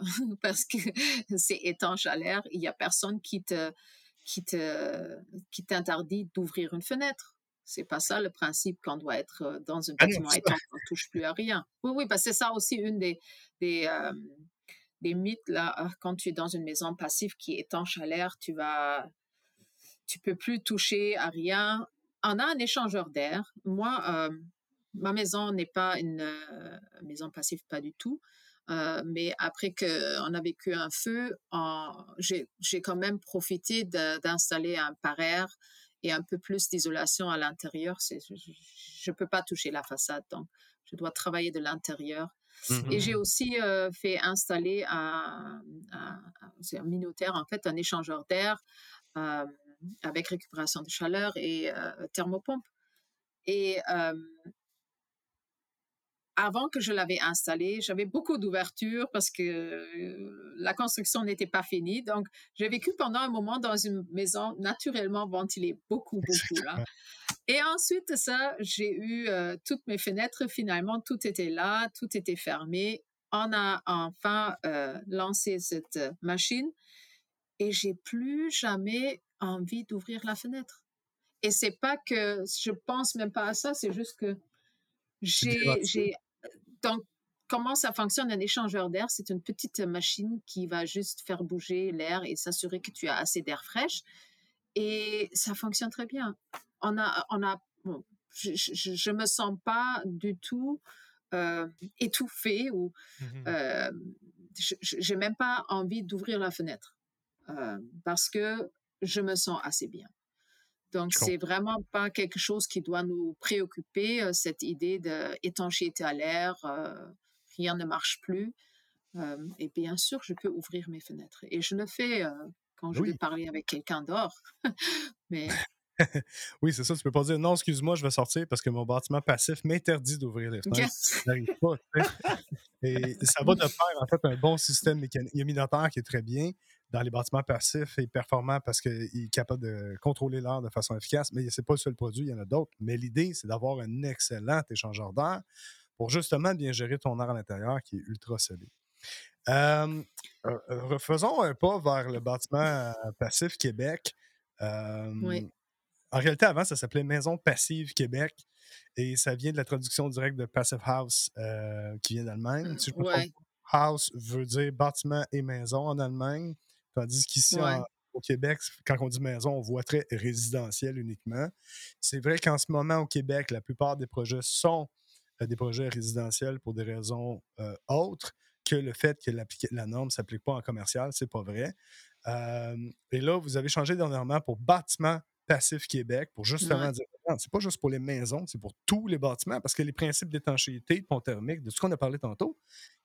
S3: parce que c'est étanche à l'air. Il y a personne qui te qui te qui t'interdit d'ouvrir une fenêtre. C'est pas ça le principe qu'on doit être dans un ah bâtiment étanche, on touche plus à rien. Oui, oui, parce que c'est ça aussi une des des des mythes là. Quand tu es dans une maison passive qui est étanche à l'air, tu vas tu peux plus toucher à rien. On a un échangeur d'air. Moi, euh, ma maison n'est pas une euh, maison passive, pas du tout. Euh, mais après qu'on a vécu un feu, j'ai quand même profité d'installer un par-air et un peu plus d'isolation à l'intérieur. Je ne peux pas toucher la façade, donc je dois travailler de l'intérieur. Mmh et j'ai aussi fait installer un, un, un, minotaire, en fait, un échangeur d'air avec récupération de chaleur et thermopompe. Et avant que je l'avais installé, j'avais beaucoup d'ouverture parce que la construction n'était pas finie. Donc, j'ai vécu pendant un moment dans une maison naturellement ventilée, beaucoup, beaucoup là. Et ensuite ça, j'ai eu toutes mes fenêtres, finalement, tout était là, tout était fermé. On a enfin lancé cette machine et j'ai plus jamais envie d'ouvrir la fenêtre. Et c'est pas que je pense même pas à ça, c'est juste que j'ai, donc, comment ça fonctionne un échangeur d'air? C'est une petite machine qui va juste faire bouger l'air et s'assurer que tu as assez d'air fraîche. Et ça fonctionne très bien. On a, on a, je, je, me sens pas du tout euh, étouffée ou mmh euh, j'ai même pas envie d'ouvrir la fenêtre euh, parce que je me sens assez bien. Donc, c'est vraiment pas quelque chose qui doit nous préoccuper, euh, cette idée d'étanchéité à l'air, euh, rien ne marche plus. Euh, et bien sûr, je peux ouvrir mes fenêtres. Et je le fais quand je vais parler avec quelqu'un dehors. Mais
S2: oui, c'est ça. Tu peux pas dire non, excuse-moi, je vais sortir parce que mon bâtiment passif m'interdit d'ouvrir les fenêtres. Ça n'arrive pas. Et ça va de pair, en fait, un bon système mécanique. immunitaire qui est très bien dans les bâtiments passifs et performants parce qu'il est capable de contrôler l'air de façon efficace. Mais ce n'est pas le seul produit, il y en a d'autres. Mais l'idée, c'est d'avoir un excellent échangeur d'air pour justement bien gérer ton air à l'intérieur qui est ultra solide. Euh, euh, refaisons un pas vers le bâtiment euh, passif Québec.
S3: oui.
S2: En réalité, avant, ça s'appelait Maison Passive Québec et ça vient de la traduction directe de Passive House qui vient d'Allemagne. house veut dire bâtiment et maison en Allemagne. Tandis qu'ici, au Québec, quand on dit maison, on voit très résidentiel uniquement. C'est vrai qu'en ce moment, au Québec, la plupart des projets sont euh, des projets résidentiels pour des raisons euh, autres que le fait que la norme ne s'applique pas en commercial. C'est pas vrai. Euh, et là, vous avez changé dernièrement pour bâtiment passif Québec pour justement dire dire c'est pas juste pour les maisons, c'est pour tous les bâtiments parce que les principes d'étanchéité, de pont thermique, de ce qu'on a parlé tantôt,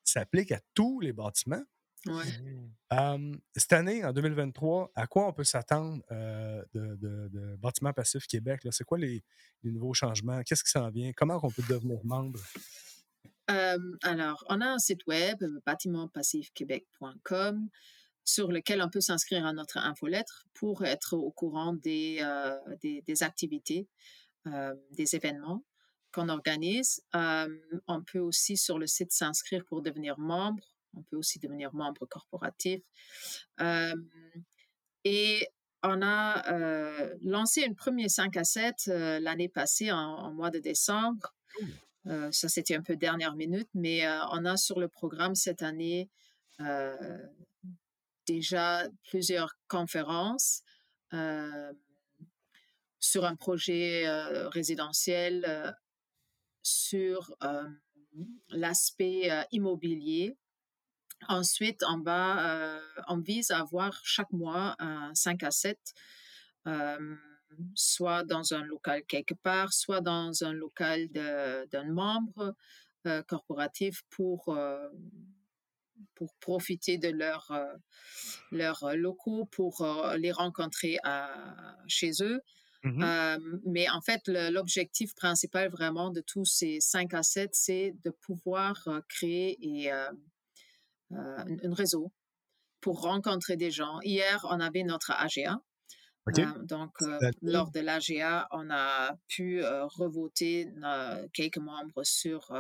S2: s'appliquent à tous les bâtiments.
S3: Mmh.
S2: cette année, en 2023, à quoi on peut s'attendre euh, de, de, Bâtiment Passif Québec? C'est quoi les, nouveaux changements? Qu'est-ce qui s'en vient? Comment on peut devenir membre?
S3: alors, on a un site web, bâtimentpassifquebec.com, sur lequel on peut s'inscrire à notre infolettre pour être au courant des, euh, des, activités, des événements qu'on organise. on peut aussi sur le site s'inscrire pour devenir membre on peut aussi devenir membre corporatif. et on a lancé une première 5 à 7 l'année passée, en, mois de décembre. ça, c'était un peu dernière minute, mais on a sur le programme cette année déjà plusieurs conférences sur un projet résidentiel, sur l'aspect immobilier. Ensuite, on, va, on vise à avoir chaque mois un 5 à 7, soit dans un local quelque part, soit dans un local d'un membre corporatif pour pour profiter de leurs leurs locaux, pour les rencontrer à, chez eux. Mmh mais en fait, l'objectif principal vraiment de tous ces 5 à 7, c'est de pouvoir créer et, un, réseau pour rencontrer des gens. Hier, on avait notre AGA. donc, lors de l'AGA, on a pu revoter quelques membres sur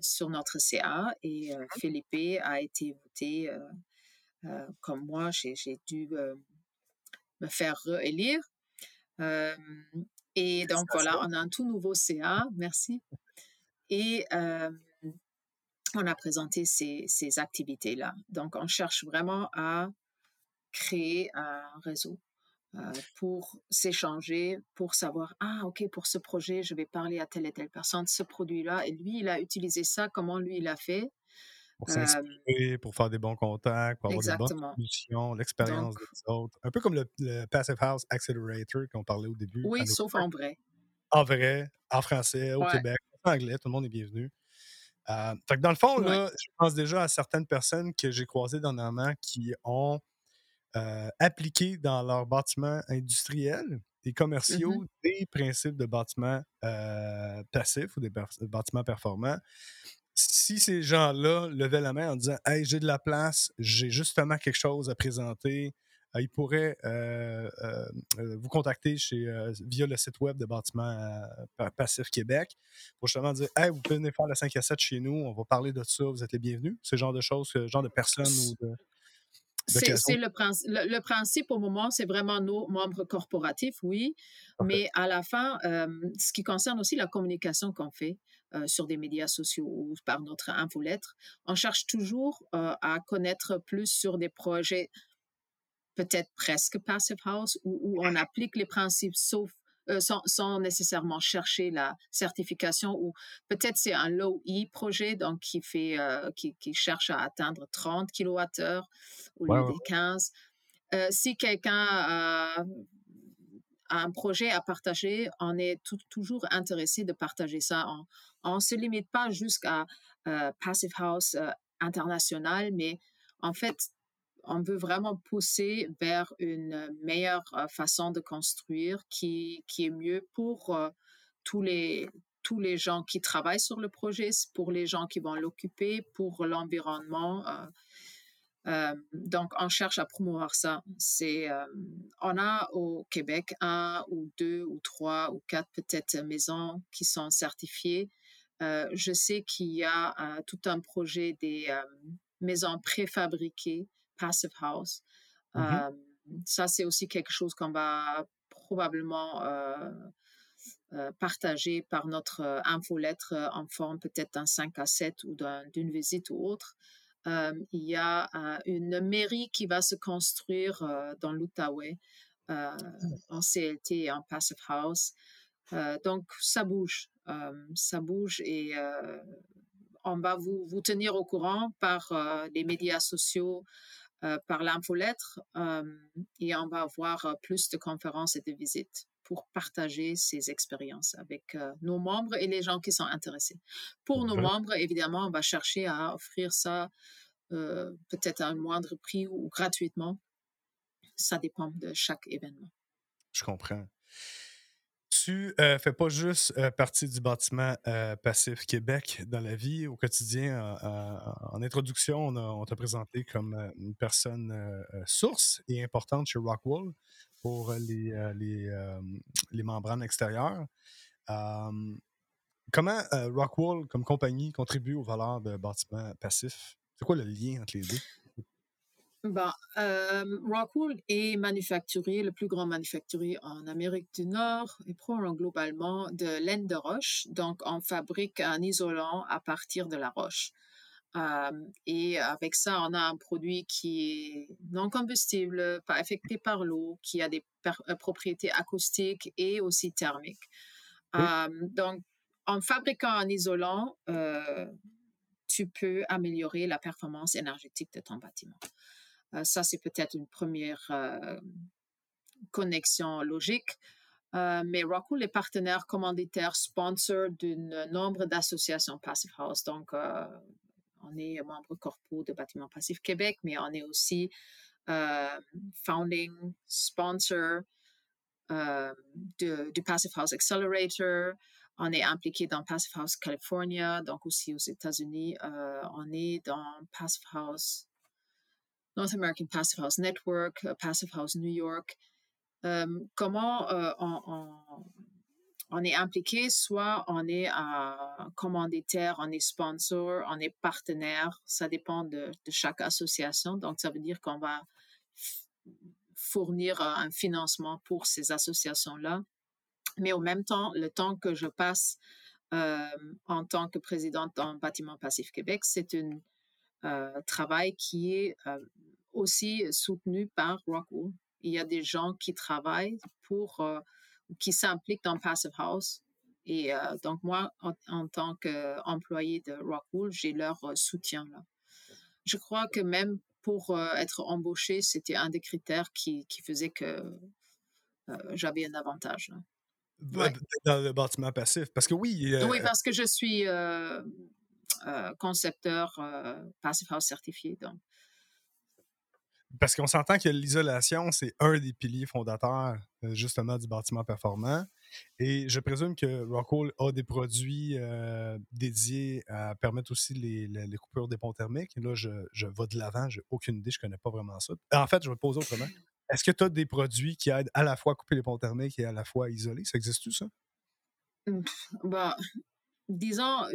S3: sur notre CA et mmh Philippe a été voté comme moi. J'ai dû me faire réélire. et donc voilà, on a un tout nouveau CA. Merci. Et on a présenté ces, ces activités-là. Donc, on cherche vraiment à créer un réseau euh, pour s'échanger, pour savoir, ah, OK, pour ce projet, je vais parler à telle et telle personne, ce produit-là, et lui, il a utilisé ça, comment lui, il a fait.
S2: Pour s'inspirer, pour faire des bons contacts, pour avoir des bonnes solutions, l'expérience des autres. Un peu comme le, Passive House Accelerator qu'on parlait au début.
S3: Oui, sauf en vrai.
S2: En vrai, en français, au Québec, en anglais, tout le monde est bienvenu. Euh, fait que dans le fond, là, je pense déjà à certaines personnes que j'ai croisées dernièrement qui ont euh, appliqué dans leurs bâtiments industriels et mmh commerciaux des principes de bâtiments euh, passifs ou des bâtiments performants. Si ces gens-là levaient la main en disant Hey, j'ai de la place, j'ai justement quelque chose à présenter, ils pourraient vous contacter chez, via le site web de Bâtiments Passif Québec pour justement dire Hey, vous pouvez venir faire la 5 à 7 chez nous, on va parler de ça, vous êtes les bienvenus. Ce genre de choses, ce genre de personnes ou de.
S3: C'est le, le, principe au moment, c'est vraiment nos membres corporatifs, oui. Mais à la fin, ce qui concerne aussi la communication qu'on fait sur des médias sociaux ou par notre infolettre, on cherche toujours à connaître plus sur des projets peut-être presque passive house où, où on applique les principes sauf euh, sans, nécessairement chercher la certification ou peut-être c'est un low E projet donc qui fait euh, qui, qui, cherche à atteindre 30 kWh au lieu des 15. Euh, si quelqu'un a, un projet à partager, on est toujours intéressé de partager ça. On ne se limite pas jusqu'à Passive House international, mais en fait, on veut vraiment pousser vers une meilleure façon de construire qui, qui est mieux pour tous les tous les gens qui travaillent sur le projet, pour les gens qui vont l'occuper, pour l'environnement. donc, on cherche à promouvoir ça. C'est, on a au Québec un ou deux ou trois ou quatre peut-être maisons qui sont certifiées. je sais qu'il y a tout un projet des maisons préfabriquées Passive House. Mmh ça, c'est aussi quelque chose qu'on va probablement partager par notre infolettre en forme peut-être d'un 5 à 7 ou d'une visite ou autre. il y a une mairie qui va se construire dans l'Outaouais mmh. en CLT et en Passive House. donc, ça bouge. ça bouge et on va vous, vous, tenir au courant par les médias sociaux, par l'infolettre et on va avoir euh, plus de conférences et de visites pour partager ces expériences avec euh, nos membres et les gens qui sont intéressés. Pour nos membres, évidemment, on va chercher à offrir ça peut-être à un moindre prix ou gratuitement. Ça dépend de chaque événement.
S2: Je comprends tu ne euh, fais pas juste euh, partie du bâtiment euh, Passif Québec dans la vie au quotidien. en introduction, on, t'a présenté comme une personne source et importante chez Rockwall pour les, les, membranes extérieures. comment Rockwall, comme compagnie, contribue aux valeurs de bâtiment passif? C'est quoi le lien entre les deux?
S3: Ben, euh, Rockwool est manufacturier, le plus grand manufacturier en Amérique du Nord et probablement globalement de laine de roche. Donc, on fabrique un isolant à partir de la roche. Euh, et avec ça, on a un produit qui est non combustible, pas affecté par l'eau, qui a des euh, propriétés acoustiques et aussi thermiques. Euh, donc, en fabriquant un isolant, tu peux améliorer la performance énergétique de ton bâtiment. Euh, ça, c'est peut-être une première euh, connexion logique. Euh, mais Rockwool est partenaire commanditaire sponsor d'un nombre d'associations Passive House. Donc, on est membre corpo de Bâtiment Passif Québec, mais on est aussi founding sponsor du Passive House Accelerator. On est impliqué dans Passive House California, donc aussi aux États-Unis. on est dans Passive House North American Passive House Network, euh, Passive House New York. Euh, comment euh, on, est impliqué, soit on est commanditaire, on est sponsor, on est partenaire, ça dépend de, chaque association. Donc, ça veut dire qu'on va fournir un financement pour ces associations-là. Mais au même temps, le temps que je passe en tant que présidente dans Bâtiment Passif Québec, c'est un travail qui est aussi soutenu par Rockwool. Il y a des gens qui travaillent pour, euh, qui s'impliquent dans Passive House. Et euh, donc, moi, en, tant qu'employé de Rockwool, j'ai leur euh, soutien là. Je crois que même pour être embauché, c'était un des critères qui, qui faisait que j'avais un avantage.
S2: Là. Dans le bâtiment passif. Parce que oui.
S3: Oui, parce que je suis concepteur Passive House certifié. Donc,
S2: parce qu'on s'entend que l'isolation, c'est un des piliers fondateurs euh, justement du bâtiment performant. Et je présume que Rockwool a des produits euh, dédiés à permettre aussi les, coupures des ponts thermiques. Et là, je, je vais de l'avant, j'ai aucune idée, je connais pas vraiment ça. En fait, je vais te poser autrement. Est-ce que tu as des produits qui aident à la fois à couper les ponts thermiques et à la fois à isoler? Ça existe-tu, ça?
S3: Bah, disons,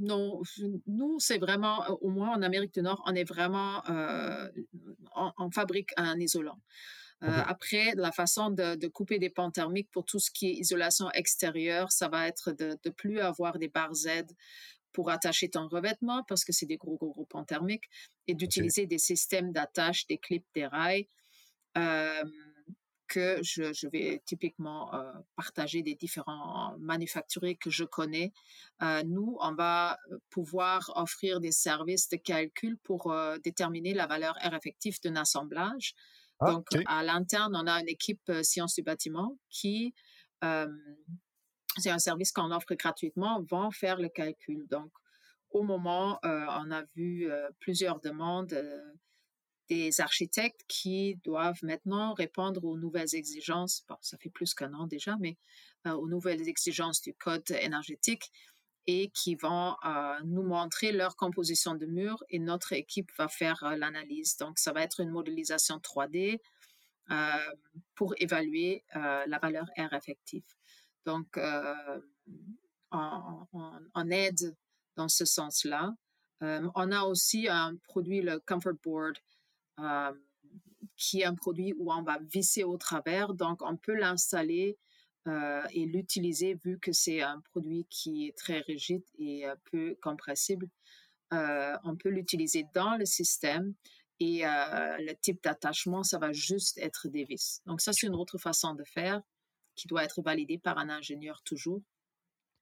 S3: non, nous, c'est vraiment, au moins en Amérique du Nord, on est vraiment, euh, on, fabrique un isolant. Euh, après, la façon de, couper des pans thermiques pour tout ce qui est isolation extérieure, ça va être de ne plus avoir des barres Z pour attacher ton revêtement parce que c'est des gros, gros, gros pans thermiques et d'utiliser des systèmes d'attache, des clips, des rails. Euh, que je, vais typiquement euh, partager des différents manufacturiers que je connais. Euh, nous, on va pouvoir offrir des services de calcul pour euh, déterminer la valeur R effective d'un assemblage. Ah, Donc, à l'interne, on a une équipe sciences du bâtiment qui, c'est un service qu'on offre gratuitement, vont faire le calcul. Donc, au moment, on a vu plusieurs demandes des architectes qui doivent maintenant répondre aux nouvelles exigences. Bon, ça fait plus qu'un an déjà, mais euh, aux nouvelles exigences du code énergétique et qui vont euh, nous montrer leur composition de murs et notre équipe va faire euh, l'analyse. Donc, ça va être une modélisation 3D pour évaluer la valeur R effective. Donc, on, aide dans ce sens-là. on a aussi un produit, le Comfort Board, euh, qui est un produit où on va visser au travers. Donc, on peut l'installer euh, et l'utiliser vu que c'est un produit qui est très rigide et euh, peu compressible. on peut l'utiliser dans le système et le type d'attachement, ça va juste être des vis. Donc, ça, c'est une autre façon de faire qui doit être validée par un ingénieur toujours.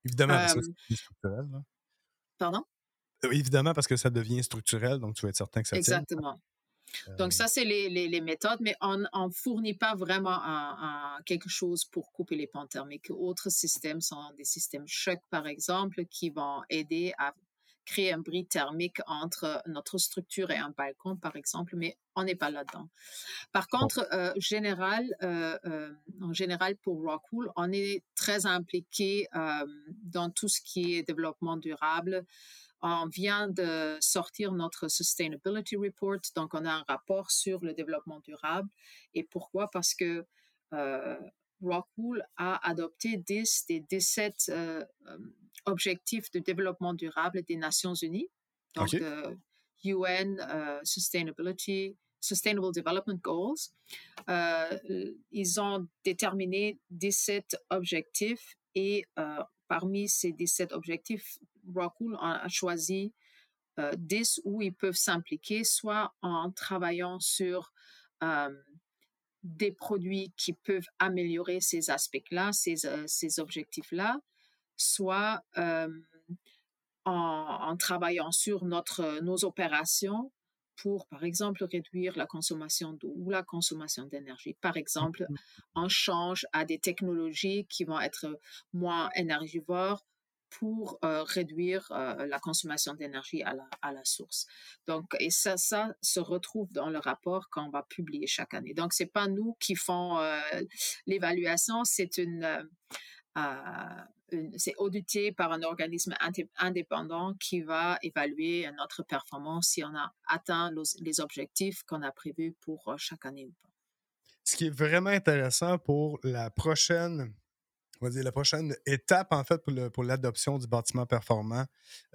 S2: Évidemment, parce que structurel.
S3: Pardon?
S2: Évidemment, parce que ça devient structurel, donc tu vas être certain que ça.
S3: Exactement. Donc, ça, c'est les, les, méthodes, mais on ne fournit pas vraiment quelque chose pour couper les pans thermiques. Autres systèmes sont des systèmes chocs, par exemple, qui vont aider à créer un bris thermique entre notre structure et un balcon, par exemple, mais on n'est pas là-dedans. Par contre, euh, général, euh, euh, en général, pour Rockwool, on est très impliqué dans tout ce qui est développement durable, on vient de sortir notre Sustainability Report, donc on a un rapport sur le développement durable. Et pourquoi? Parce que euh, Rockwool a adopté 10 des 17 euh, euh, objectifs de développement durable des Nations Unies, donc UN Sustainability Sustainable Development Goals. ils ont déterminé 17 objectifs et parmi ces 17 objectifs, Rockwool a choisi 10 où ils peuvent s'impliquer, soit en travaillant sur des produits qui peuvent améliorer ces aspects-là, ces, ces objectifs-là, soit en, travaillant sur notre, nos opérations pour, par exemple, réduire la consommation d'eau ou la consommation d'énergie. Par exemple, mmh on change à des technologies qui vont être moins énergivores pour réduire la consommation d'énergie à la, source. Donc, et ça, ça se retrouve dans le rapport qu'on va publier chaque année. Donc, c'est pas nous qui font l'évaluation, c'est une, c'est audité par un organisme indépendant qui va évaluer notre performance si on a atteint les objectifs qu'on a prévus pour euh, chaque année ou pas.
S2: Ce qui est vraiment intéressant pour la prochaine on va dire, la prochaine étape, en fait, pour, l'adoption du bâtiment performant,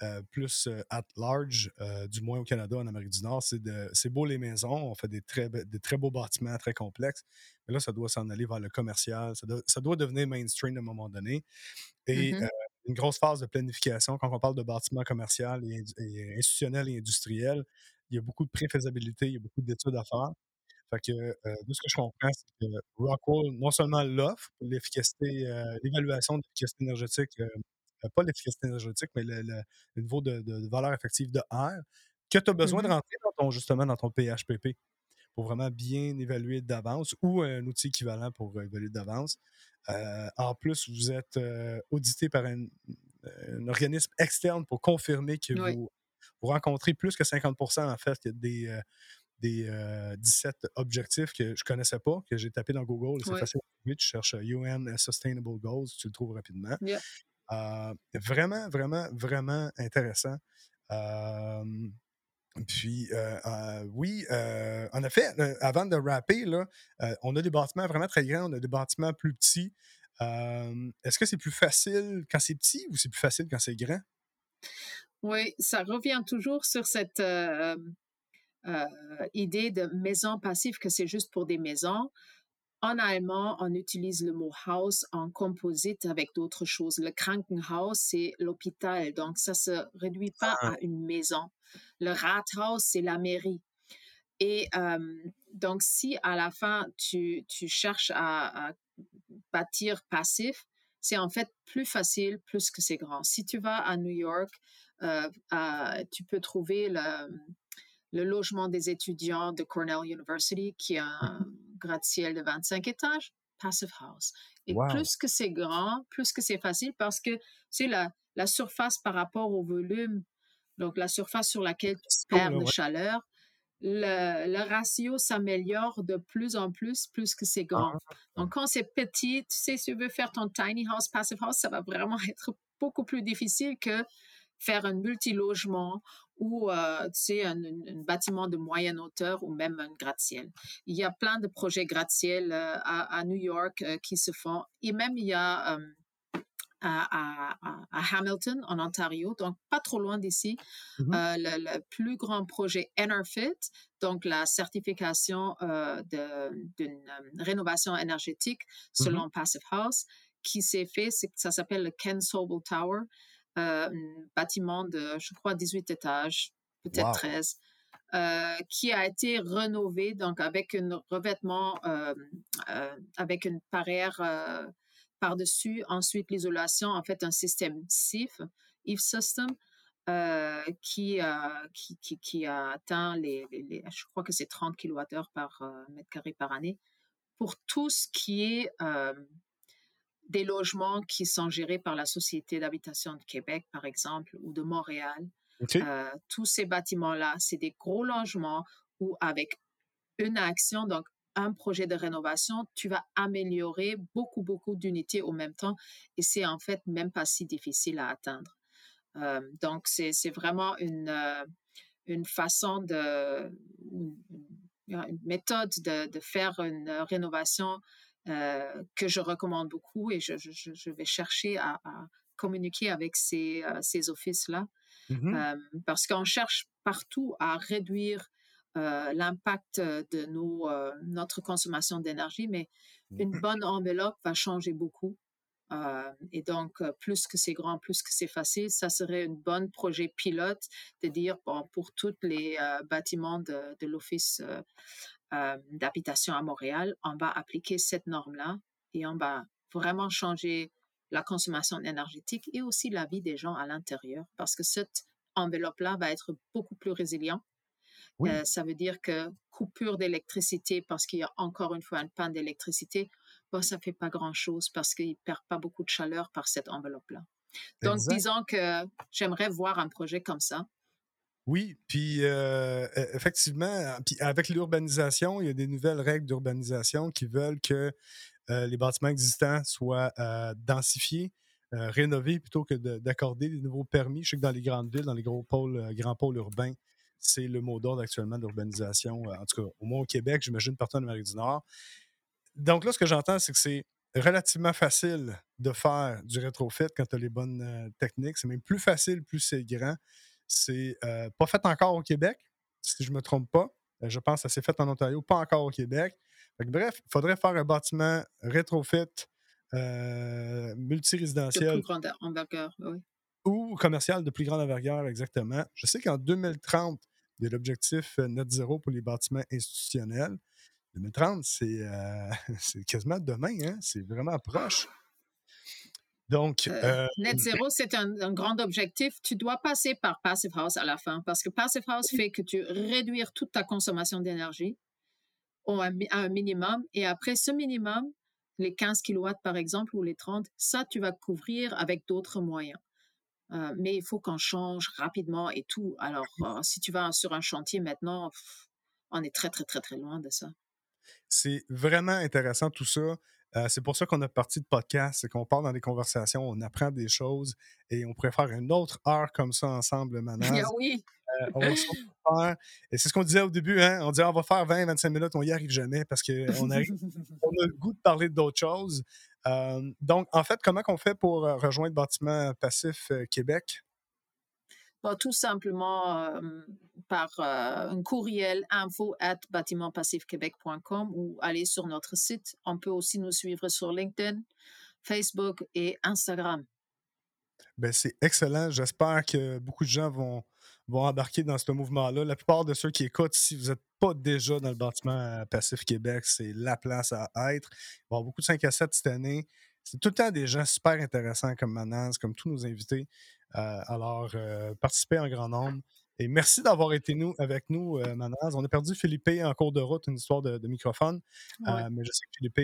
S2: euh, plus euh, at large, du moins au Canada, en Amérique du Nord, c'est beau les maisons, on fait des très, des très beaux bâtiments très complexes, mais là, ça doit s'en aller vers le commercial, ça doit, ça doit, devenir mainstream à un moment donné. Et mmh une grosse phase de planification, quand on parle de bâtiments commercial et, institutionnel et industriel, il y a beaucoup de préfaisabilité, il y a beaucoup d'études à faire. Fait que, euh, de ce que je comprends, c'est que Rockwell, non seulement l'offre, l'efficacité, euh, l'évaluation de l'efficacité énergétique, euh, pas l'efficacité énergétique, mais le, niveau de, valeur effective de R, que tu as besoin de mmh rentrer dans ton, justement dans ton PHPP pour vraiment bien évaluer d'avance ou un outil équivalent pour évaluer d'avance. en plus, vous êtes audité par un, organisme externe pour confirmer que vous, rencontrez plus que 50% en fait des, des 17 objectifs que je ne connaissais pas, que j'ai tapé dans Google. C'est facile. Tu cherches UN Sustainable Goals, tu le trouves rapidement. vraiment, vraiment, vraiment intéressant. Puis, oui, en effet, avant de rapper, là, on a des bâtiments vraiment très grands, on a des bâtiments plus petits. Est-ce que c'est plus facile quand c'est petit ou c'est plus facile quand c'est grand?
S3: Oui, ça revient toujours sur cette idée de maison passive, que c'est juste pour des maisons. En allemand, on utilise le mot Haus en composite avec d'autres choses. Le Krankenhaus, c'est l'hôpital, donc ça se réduit pas ah. à une maison. Le Rathaus, c'est la mairie. Et donc, si à la fin, tu, tu cherches à, bâtir passif, c'est en fait plus facile plus que c'est grand. Si tu vas à New York, tu peux trouver le, le logement des étudiants de Cornell University, qui a un gratte-ciel de 25 étages, Passive House. Et plus que c'est grand, plus que c'est facile parce que c'est la, la surface par rapport au volume, donc la surface sur laquelle tu perds de chaleur, le, le ratio s'améliore de plus en plus, plus que c'est grand. Ah. Donc, quand c'est petit, tu sais, si tu veux faire ton tiny house, passive house, ça va vraiment être beaucoup plus difficile que faire un multilogement ou euh, tu sais, un, bâtiment de moyenne hauteur ou même un gratte-ciel. Il y a plein de projets gratte-ciel euh, à, New York euh, qui se font. Et même il y a à, Hamilton, en Ontario, donc pas trop loin d'ici, mmh le, plus grand projet Enerfit, donc la certification d'une rénovation énergétique mmh selon Passive House, qui s'est fait, ça s'appelle le Ken Sobel Tower. Euh, un bâtiment de, je crois, 18 étages, peut-être 13. Euh, qui a été rénové donc avec un revêtement, euh, avec une barrière par-dessus. Ensuite, l'isolation, en fait, un système SIF, IF System, qui, qui, qui, qui, a atteint les, je crois que c'est 30 kWh par mètre carré par année. Pour tout ce qui est des logements qui sont gérés par la Société d'habitation de Québec, par exemple, ou de Montréal. Euh, tous ces bâtiments-là, c'est des gros logements où avec une action, donc un projet de rénovation, tu vas améliorer beaucoup, beaucoup d'unités au même temps et c'est en fait même pas si difficile à atteindre. Euh, donc, c'est vraiment une, euh, une façon de, une, une méthode de, de, faire une rénovation euh, que je recommande beaucoup et je, je, vais chercher à, communiquer avec ces, euh, ces offices-là mmh euh, parce qu'on cherche partout à réduire l'impact de nos, notre consommation d'énergie, mais une bonne enveloppe va changer beaucoup. et donc, plus que c'est grand, plus que c'est facile, ça serait un bon projet pilote de dire, bon, pour tous les bâtiments de, de l'Office d'habitation à Montréal, on va appliquer cette norme-là et on va vraiment changer la consommation énergétique et aussi la vie des gens à l'intérieur parce que cette enveloppe-là va être beaucoup plus résiliente. Euh, ça veut dire que coupure d'électricité parce qu'il y a encore une fois une panne d'électricité, bon, ça ne fait pas grand-chose parce qu'il ne perd pas beaucoup de chaleur par cette enveloppe-là. Donc, disons que j'aimerais voir un projet comme ça.
S2: Oui, puis euh, e, effectivement, puis avec l'urbanisation, il y a des nouvelles règles d'urbanisation qui veulent que euh, les bâtiments existants soient euh, densifiés, rénovés plutôt que d'accorder des nouveaux permis. Je sais que dans les grandes villes, dans les gros pôles, grands pôles urbains, c'est le mot d'ordre actuellement de l'urbanisation, en tout cas au moins au Québec, j'imagine partout en Amérique du Nord. Donc là, ce que j'entends, c'est que c'est relativement facile de faire du rétrofit quand tu as les bonnes techniques. C'est même plus facile, plus c'est grand. C'est pas fait encore au Québec, si je ne me trompe pas. je pense que ça s'est fait en Ontario, pas encore au Québec bref, il faudrait faire un bâtiment rétrofit euh, multirésidentiel.
S3: De plus grande envergure, oui.
S2: Ou commercial de plus grande envergure, exactement. Je sais qu'en 2030, il y a l'objectif euh, net zéro pour les bâtiments institutionnels. 2030, euh, c'est quasiment demain, hein? c'est vraiment proche. Donc,
S3: euh, net zéro, c'est un, un, grand objectif. Tu dois passer par Passive House à la fin parce que Passive House fait que tu réduire toute ta consommation d'énergie un, un minimum. Et après ce minimum, les 15 kW par exemple ou les 30, ça, tu vas couvrir avec d'autres moyens. Euh, mais il faut qu'on change rapidement et tout. Alors, euh, si tu vas sur un chantier maintenant, on est très, très, très, très loin de ça.
S2: C'est vraiment intéressant tout ça. Euh, c'est pour ça qu'on a parti de podcast, c'est qu'on part dans des conversations, on apprend des choses et on pourrait faire une autre heure comme ça ensemble maintenant.
S3: oui.
S2: Euh, on va faire. Et c'est ce qu'on disait au début, hein? On disait on va faire 20-25 minutes, on n'y arrive jamais parce qu'on on a le goût de parler d'autres choses. Euh, donc, en fait, comment on fait pour rejoindre Bâtiment Passif Québec?
S3: Tout simplement par un courriel info at bâtimentpassifquebec.com ou aller sur notre site. On peut aussi nous suivre sur LinkedIn, Facebook et Instagram.
S2: Ben, c'est excellent. J'espère que beaucoup de gens vont, vont embarquer dans ce mouvement-là. La plupart de ceux qui écoutent, si vous n'êtes pas déjà dans le bâtiment Passif Québec, c'est la place à être. Il va y avoir beaucoup de 5 à 7 cette année. C'est tout le temps des gens super intéressants comme Manaz, comme tous nos invités. Euh, alors, euh, participez en grand nombre. Et merci d'avoir été nous, avec nous, euh, Manaz. On a perdu Philippe en cours de route, une histoire de, microphone. mais je sais que Philippe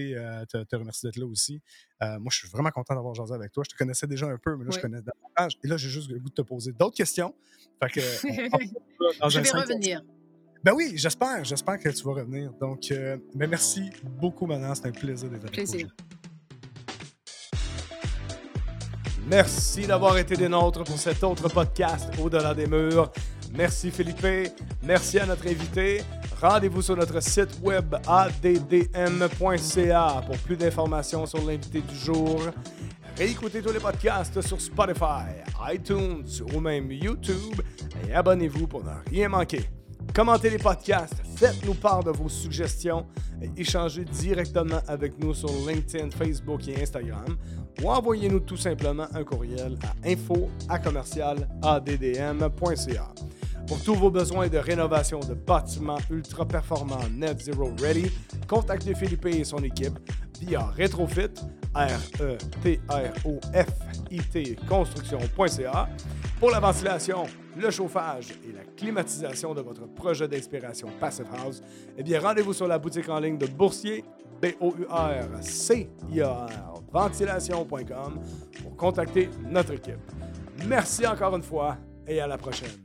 S2: te, te remercie d'être là aussi. moi, je suis vraiment content d'avoir jasé avec toi. Je te connaissais déjà un peu, mais là, je connais davantage. Et là, j'ai juste le goût de te poser d'autres questions. Fait que,
S3: je vais revenir.
S2: Ben oui, j'espère. J'espère que tu vas revenir. Donc, ben merci beaucoup, Manaz. C'était un plaisir d'être avec toi. Merci d'avoir été des nôtres pour cet autre podcast Au-delà des murs. Merci Philippe, merci à notre invité. Rendez-vous sur notre site web addm.ca pour plus d'informations sur l'invité du jour. Réécoutez tous les podcasts sur Spotify, iTunes ou même YouTube et abonnez-vous pour ne rien manquer. Commentez les podcasts, faites-nous part de vos suggestions et échangez directement avec nous sur LinkedIn, Facebook et Instagram. Ou envoyez-nous tout simplement un courriel à info Pour tous vos besoins de rénovation de bâtiments ultra performants Net Zero Ready, contactez Philippe et son équipe via Retrofit, R-E-T-R-O-F-I-T, construction.ca pour la ventilation, le chauffage et la climatisation de votre projet d'inspiration Passive House. Eh bien, rendez-vous sur la boutique en ligne de Boursier, B-O-U-R-C-I-A-R, ventilation.com pour contacter notre équipe. Merci encore une fois et à la prochaine.